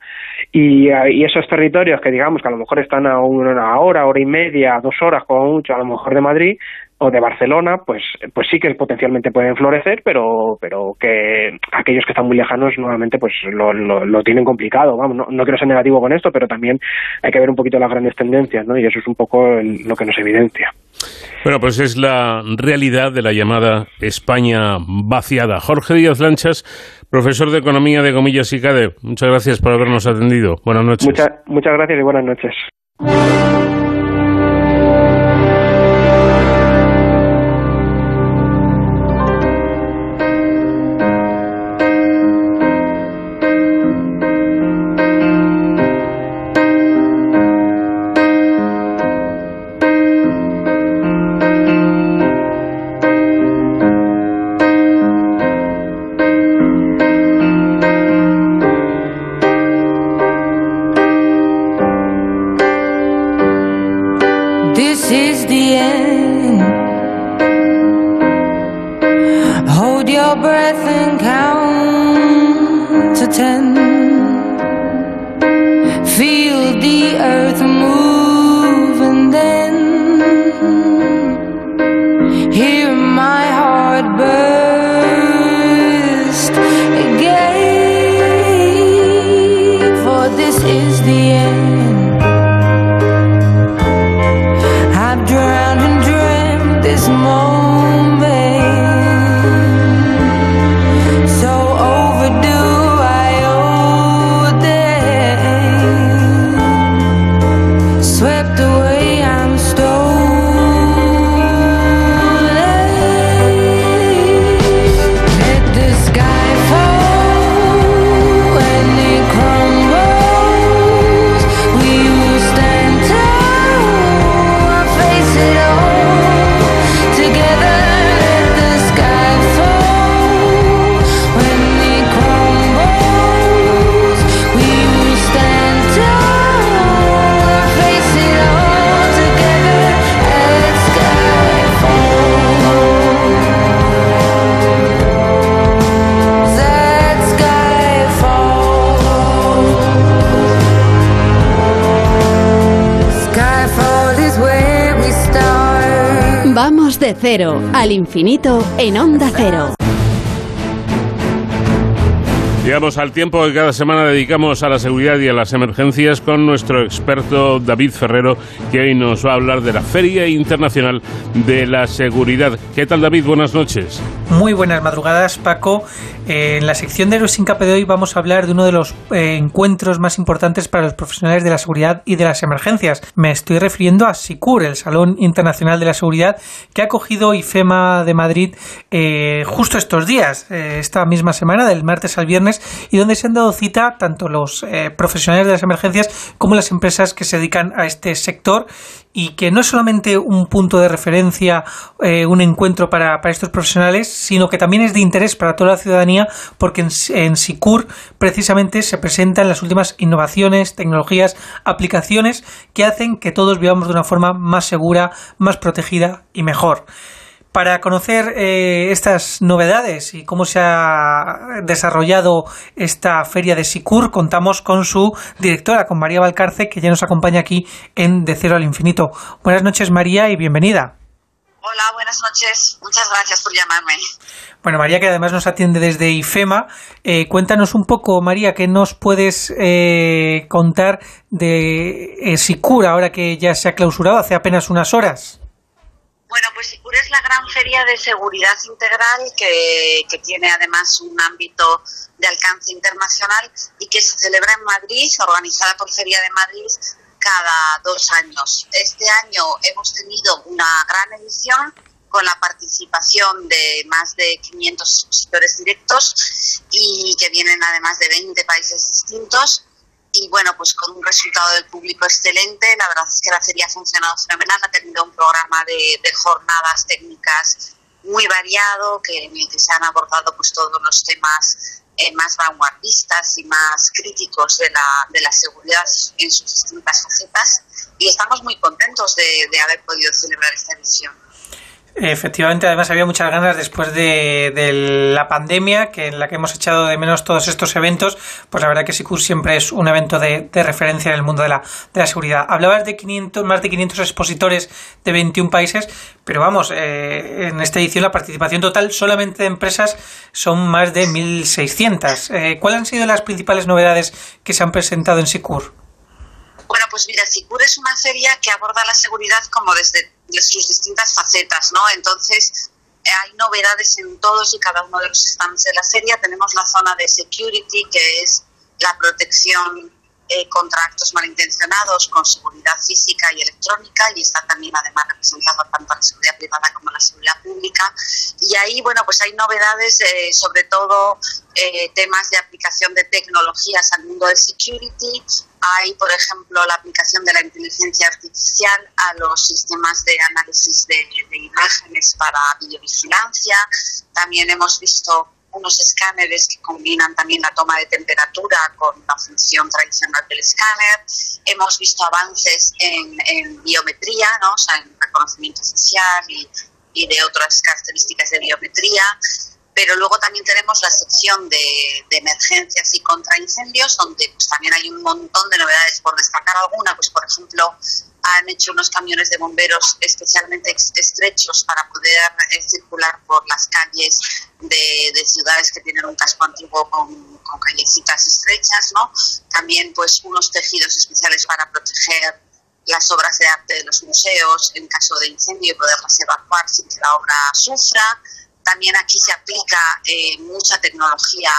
Y, eh, y, esos territorios que digamos que a lo mejor están a una hora, hora y media, dos horas como mucho a lo mejor de Madrid, o de Barcelona, pues, pues sí que potencialmente pueden florecer, pero, pero que aquellos que están muy lejanos nuevamente pues lo, lo, tienen complicado. Vamos, no, no, quiero ser negativo con esto, pero también hay que ver un poquito las grandes tendencias, ¿no? Y eso es un poco lo que nos evidencia. Bueno, pues es la realidad de la llamada España vaciada. Jorge Díaz Lanchas, profesor de Economía de Comillas y CADE, muchas gracias por habernos atendido. Buenas noches. muchas gracias y buenas noches. Cero al infinito en Onda Cero. Llegamos al tiempo que cada semana dedicamos a la seguridad y a las emergencias con nuestro experto David Ferrero, que hoy nos va a hablar de la Feria Internacional de la Seguridad. ¿Qué tal David? Buenas noches. Muy buenas madrugadas, Paco. En la sección de Héroes sin Cape de hoy vamos a hablar de uno de los eh, encuentros más importantes para los profesionales de la seguridad y de las emergencias. Me estoy refiriendo a SICUR, el Salón Internacional de la Seguridad, que ha acogido IFEMA de Madrid eh, justo estos días, eh, esta misma semana, del martes al viernes, y donde se han dado cita tanto los eh, profesionales de las emergencias como las empresas que se dedican a este sector y que no es solamente un punto de referencia, eh, un encuentro para, para estos profesionales, sino que también es de interés para toda la ciudadanía porque en, en SICUR precisamente se presentan las últimas innovaciones, tecnologías, aplicaciones que hacen que todos vivamos de una forma más segura, más protegida y mejor. Para conocer eh, estas novedades y cómo se ha desarrollado esta feria de Sicur, contamos con su directora, con María Valcarce, que ya nos acompaña aquí en De Cero al Infinito. Buenas noches, María, y bienvenida. Hola, buenas noches. Muchas gracias por llamarme. Bueno, María, que además nos atiende desde IFEMA. Eh, cuéntanos un poco, María, ¿qué nos puedes eh, contar de Sicur ahora que ya se ha clausurado hace apenas unas horas? Bueno, pues SICUR es la gran feria de seguridad integral que, que, tiene además un ámbito de alcance internacional y que se celebra en Madrid, organizada por Feria de Madrid cada dos años. Este año hemos tenido una gran edición con la participación de más de 500 expositores directos y que vienen además de 20 países distintos y bueno, pues con un resultado del público excelente. La verdad es que la feria ha funcionado fenomenal, ha tenido un programa de, de jornadas técnicas muy variado, que en el que se han abordado pues todos los temas eh, más vanguardistas y más críticos de la, de la seguridad en sus distintas facetas y estamos muy contentos de, de haber podido celebrar esta edición. Efectivamente, además había muchas ganas después de, la pandemia, que en la que hemos echado de menos todos estos eventos, pues la verdad que SICUR siempre es un evento de, de referencia en el mundo de la, de la, seguridad. Hablabas de 500, más de 500 expositores de 21 países, pero vamos, eh, en esta edición la participación total solamente de empresas son más de 1.600. Eh, ¿Cuáles han sido las principales novedades que se han presentado en SICUR? Bueno, pues mira, SICUR es una feria que aborda la seguridad como desde sus distintas facetas, ¿no? Entonces, hay novedades en todos y cada uno de los stands de la feria. Tenemos la zona de security, que es la protección eh, contra actos malintencionados con seguridad física y electrónica, y está también además representando tanto la seguridad privada como la seguridad pública. Y ahí, bueno, pues hay novedades, eh, sobre todo eh, temas de aplicación de tecnologías al mundo del security, hay, por ejemplo, la aplicación de la inteligencia artificial a los sistemas de análisis de, de imágenes para videovigilancia. También hemos visto unos escáneres que combinan también la toma de temperatura con la función tradicional del escáner. Hemos visto avances en, biometría, ¿no? en reconocimiento facial y, de otras características de biometría pero luego también tenemos la sección de, de emergencias y contraincendios, donde pues, también hay un montón de novedades. Por destacar alguna, pues por ejemplo, han hecho unos camiones de bomberos especialmente estrechos para poder eh, circular por las calles de, de, ciudades que tienen un casco antiguo con, con callecitas estrechas, ¿no? También pues unos tejidos especiales para proteger las obras de arte de los museos en caso de incendio y poderlas evacuar sin que la obra sufra también aquí se aplica eh, mucha tecnología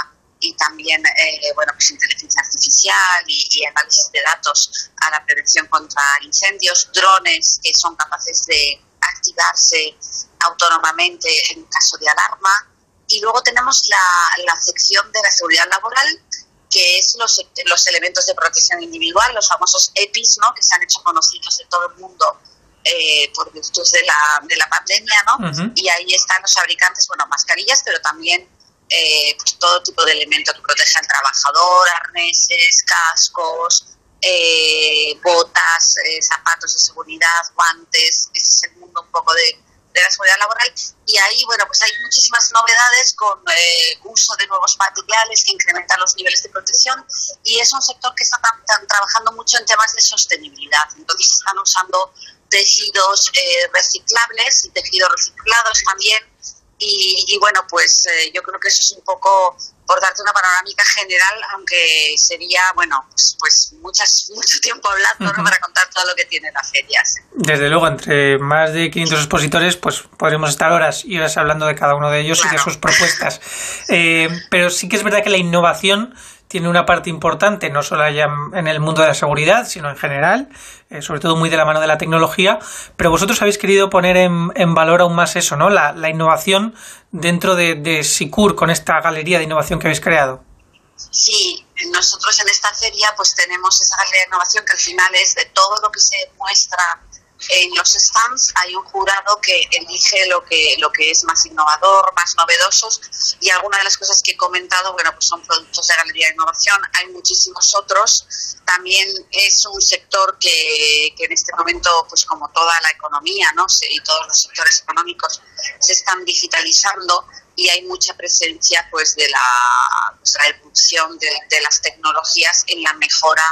y también eh, bueno pues inteligencia artificial y, y, análisis de datos a la prevención contra incendios, drones que son capaces de activarse autónomamente en caso de alarma y luego tenemos la, la sección de la seguridad laboral que es los, los elementos de protección individual, los famosos EPIs, ¿no? que se han hecho conocidos en todo el mundo eh, por virtud de la, de la pandemia, ¿no? Uh -huh. Y ahí están los fabricantes, bueno, mascarillas, pero también eh, pues todo tipo de elementos que protegen al trabajador, arneses, cascos, eh, botas, eh, zapatos de seguridad, guantes, ese es el mundo un poco de, de la seguridad laboral. Y ahí bueno pues hay muchísimas novedades con eh, uso de nuevos materiales que incrementan los niveles de protección. Y es un sector que está trabajando mucho en temas de sostenibilidad. Entonces están usando tejidos eh, reciclables y tejidos reciclados también y, y bueno pues eh, yo creo que eso es un poco por darte una panorámica general, aunque sería, bueno, pues, pues muchas, mucho tiempo hablando. ¿no? para contar todo lo que tiene la feria. Desde luego, entre más de 500 expositores, pues podremos estar horas y horas hablando de cada uno de ellos claro. y de sus propuestas. eh, pero sí que es verdad que la innovación tiene una parte importante, no solo ya en el mundo de la seguridad, sino en general, eh, sobre todo muy de la mano de la tecnología, pero vosotros habéis querido poner en, en valor aún más eso, ¿no? La, la innovación dentro de, de, SICUR con esta galería de innovación que habéis creado. Sí, nosotros en esta feria pues tenemos esa galería de innovación que al final es de todo lo que se muestra en los stands hay un jurado que elige lo que lo que es más innovador, más novedosos y algunas de las cosas que he comentado, bueno, pues son productos de galería de innovación, hay muchísimos otros. También es un sector que, que en este momento, pues como toda la economía, ¿no? y todos los sectores económicos se están digitalizando y hay mucha presencia pues de la, pues, la erupción de, de las tecnologías en la mejora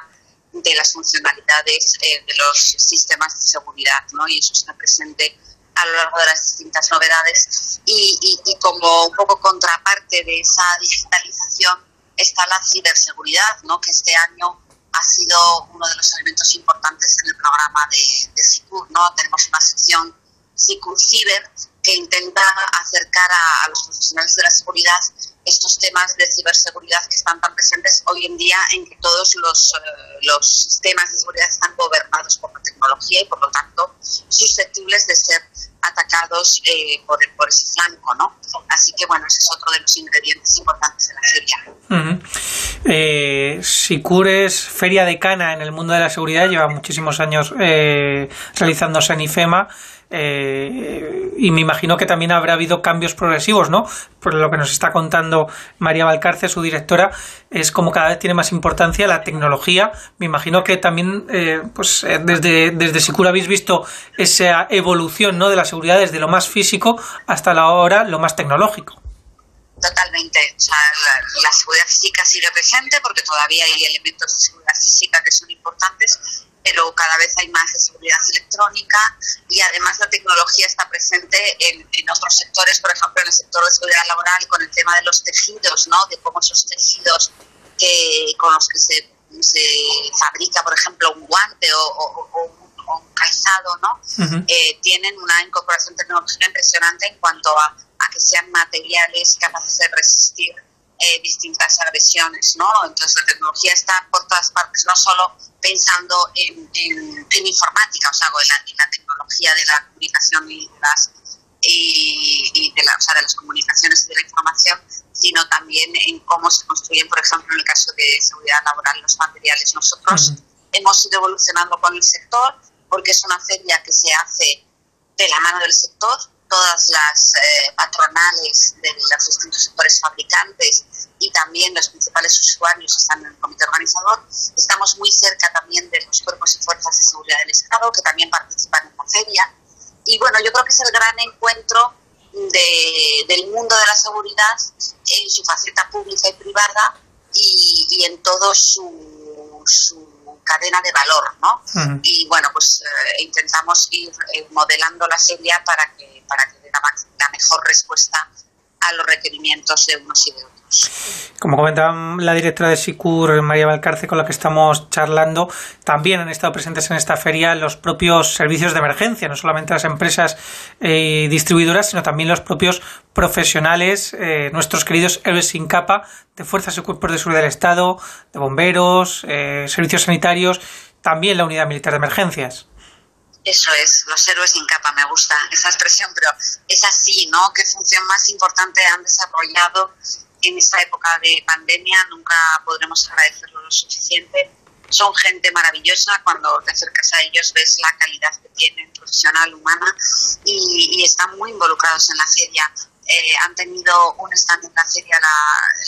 de las funcionalidades eh, de los sistemas de seguridad, ¿no? Y eso está presente a lo largo de las distintas novedades. Y, y, y, como un poco contraparte de esa digitalización está la ciberseguridad, ¿no? Que este año ha sido uno de los elementos importantes en el programa de, de SICUR, ¿no? Tenemos una sección SICUR Ciber que intenta acercar a, los profesionales de la seguridad estos temas de ciberseguridad que están tan presentes hoy en día en que todos los, uh, los sistemas de seguridad están gobernados por la tecnología y por lo tanto susceptibles de ser atacados eh, por, por, ese flanco, ¿no? Así que bueno, ese es otro de los ingredientes importantes de la feria. Uh -huh. eh, Sicures, Feria de Cana en el mundo de la seguridad, lleva muchísimos años eh, realizándose en IFEMA. Eh, y me imagino que también habrá habido cambios progresivos, ¿no? Por lo que nos está contando María Valcarce, su directora, es como cada vez tiene más importancia la tecnología. Me imagino que también, eh, pues eh, desde, desde Sicura habéis visto esa evolución, ¿no? De la seguridad desde lo más físico hasta la hora lo más tecnológico. Totalmente. O sea, la, la seguridad física sigue presente porque todavía hay elementos de seguridad física que son importantes pero cada vez hay más de seguridad electrónica y además la tecnología está presente en, en, otros sectores, por ejemplo en el sector de seguridad laboral con el tema de los tejidos, ¿no? de cómo esos tejidos que, con los que se, se fabrica, por ejemplo, un guante o, o, o, un, o un, calzado, ¿no? Uh -huh. eh, tienen una incorporación tecnológica impresionante en cuanto a, a que sean materiales capaces de resistir eh, distintas agresiones, ¿no? Entonces la tecnología está por todas partes, no solo pensando en, en, en informática, o sea, en la, en la, tecnología de la comunicación y de las y, y de, la, o sea, de las comunicaciones y de la información, sino también en cómo se construyen, por ejemplo, en el caso de seguridad laboral, los materiales. Nosotros uh -huh. hemos ido evolucionando con el sector porque es una feria que se hace de la mano del sector, todas las eh, patronales de los distintos sectores fabricantes y también los principales usuarios están en el comité organizador. Estamos muy cerca también de los cuerpos y fuerzas de seguridad del Estado que también participan en la feria. Y bueno, yo creo que es el gran encuentro de- del mundo de la seguridad en su faceta pública y privada y, y en todo su, su cadena de valor, ¿no? Ujú. Y bueno, pues eh, intentamos ir eh, modelando la feria para que, para que dé la, mejor respuesta a los requerimientos de unos y de otros. Como comentaba la directora de SICUR, María Valcarce, con la que estamos charlando, también han estado presentes en esta feria los propios servicios de emergencia, no solamente las empresas eh, distribuidoras, sino también los propios profesionales, eh, nuestros queridos héroes sin capa, de fuerzas y cuerpos de seguridad del Estado, de bomberos, eh, servicios sanitarios, también la unidad militar de emergencias. Eso es, los héroes sin capa, me gusta esa expresión, pero es así, ¿no? ¿Qué función más importante han desarrollado en esta época de pandemia? Nunca podremos agradecerlo lo suficiente. Son gente maravillosa, cuando te acercas a ellos ves la calidad que tienen profesional, humana, y, están muy involucrados en la feria. Eh, han tenido un stand en la feria, la,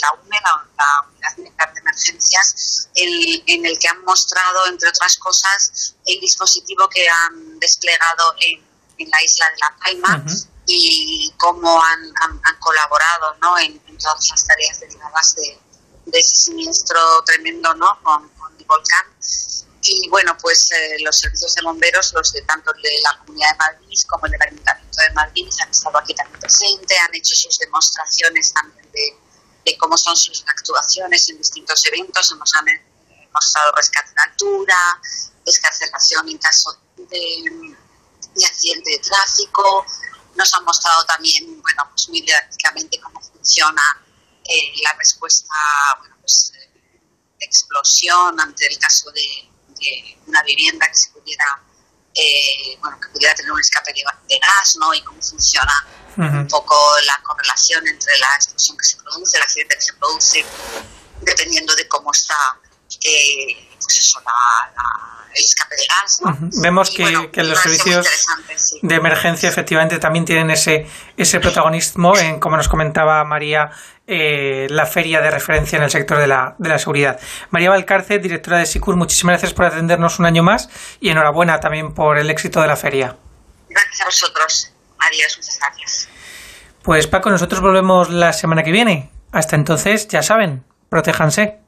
la UME, la, la Unidad Militar de Emergencias, en, en el que han mostrado, entre otras cosas, el dispositivo que han desplegado en, en la isla de La Palma y cómo han, han- han colaborado ¿no? en, en todas las tareas derivadas de, de ese siniestro tremendo ¿no? con, con el volcán. Y bueno, pues eh, los servicios de bomberos, los de tanto el de la Comunidad de Madrid como el del Ayuntamiento de Madrid, han estado aquí también presentes, han hecho sus demostraciones también de, de cómo son sus actuaciones en distintos eventos. Nos han mostrado rescate en altura, escarcelación en caso de, de accidente de tráfico. Nos han mostrado también, bueno, pues muy didácticamente cómo funciona eh, la respuesta, bueno, pues eh, de explosión ante el caso de, de una vivienda que se pudiera, eh, bueno, que pudiera tener un escape de, de gas, ¿no? Y cómo funciona un poco la correlación entre la explosión que se produce, el accidente que se produce, dependiendo de cómo está, eh, pues eso, la- la- el escape de gas, ¿no? Vemos Y que, bueno, que los servicios sí. de emergencia efectivamente también tienen ese, ese protagonismo en, como nos comentaba María, eh, la feria de referencia en el sector de la, de la seguridad. María Valcarce, directora de SICUR, muchísimas gracias por atendernos un año más y enhorabuena también por el éxito de la feria. Gracias a vosotros. Adiós, muchas gracias. Pues Paco, nosotros volvemos la semana que viene. Hasta entonces, ya saben, protéjanse.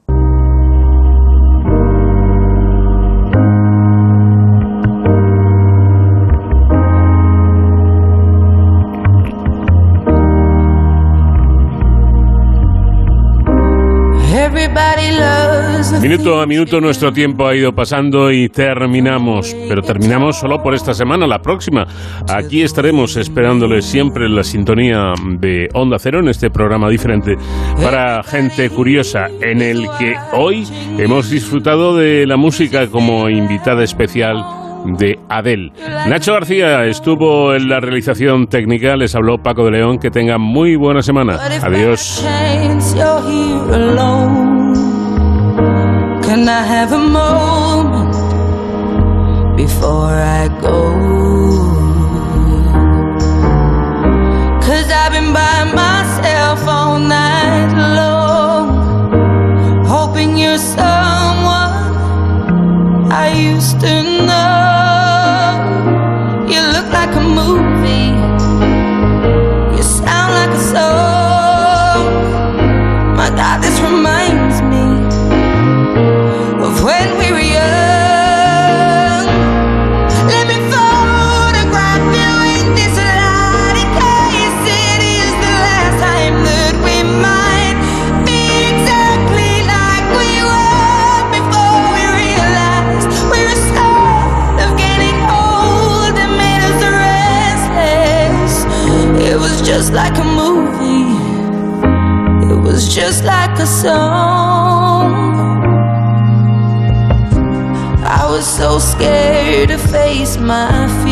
Minuto a minuto nuestro tiempo ha ido pasando y terminamos, pero terminamos solo por esta semana, la próxima. Aquí estaremos esperándoles siempre en la sintonía de Onda Cero en este programa diferente para gente curiosa en el que hoy hemos disfrutado de la música como invitada especial de Adele. Nacho García estuvo en la realización técnica, les habló Paco de León, que tengan muy buena semana. Adiós. Can I have a moment before I go? Cause I've been by myself all night long, hoping you're someone I used to know. You look like a movie, I was so scared to face my.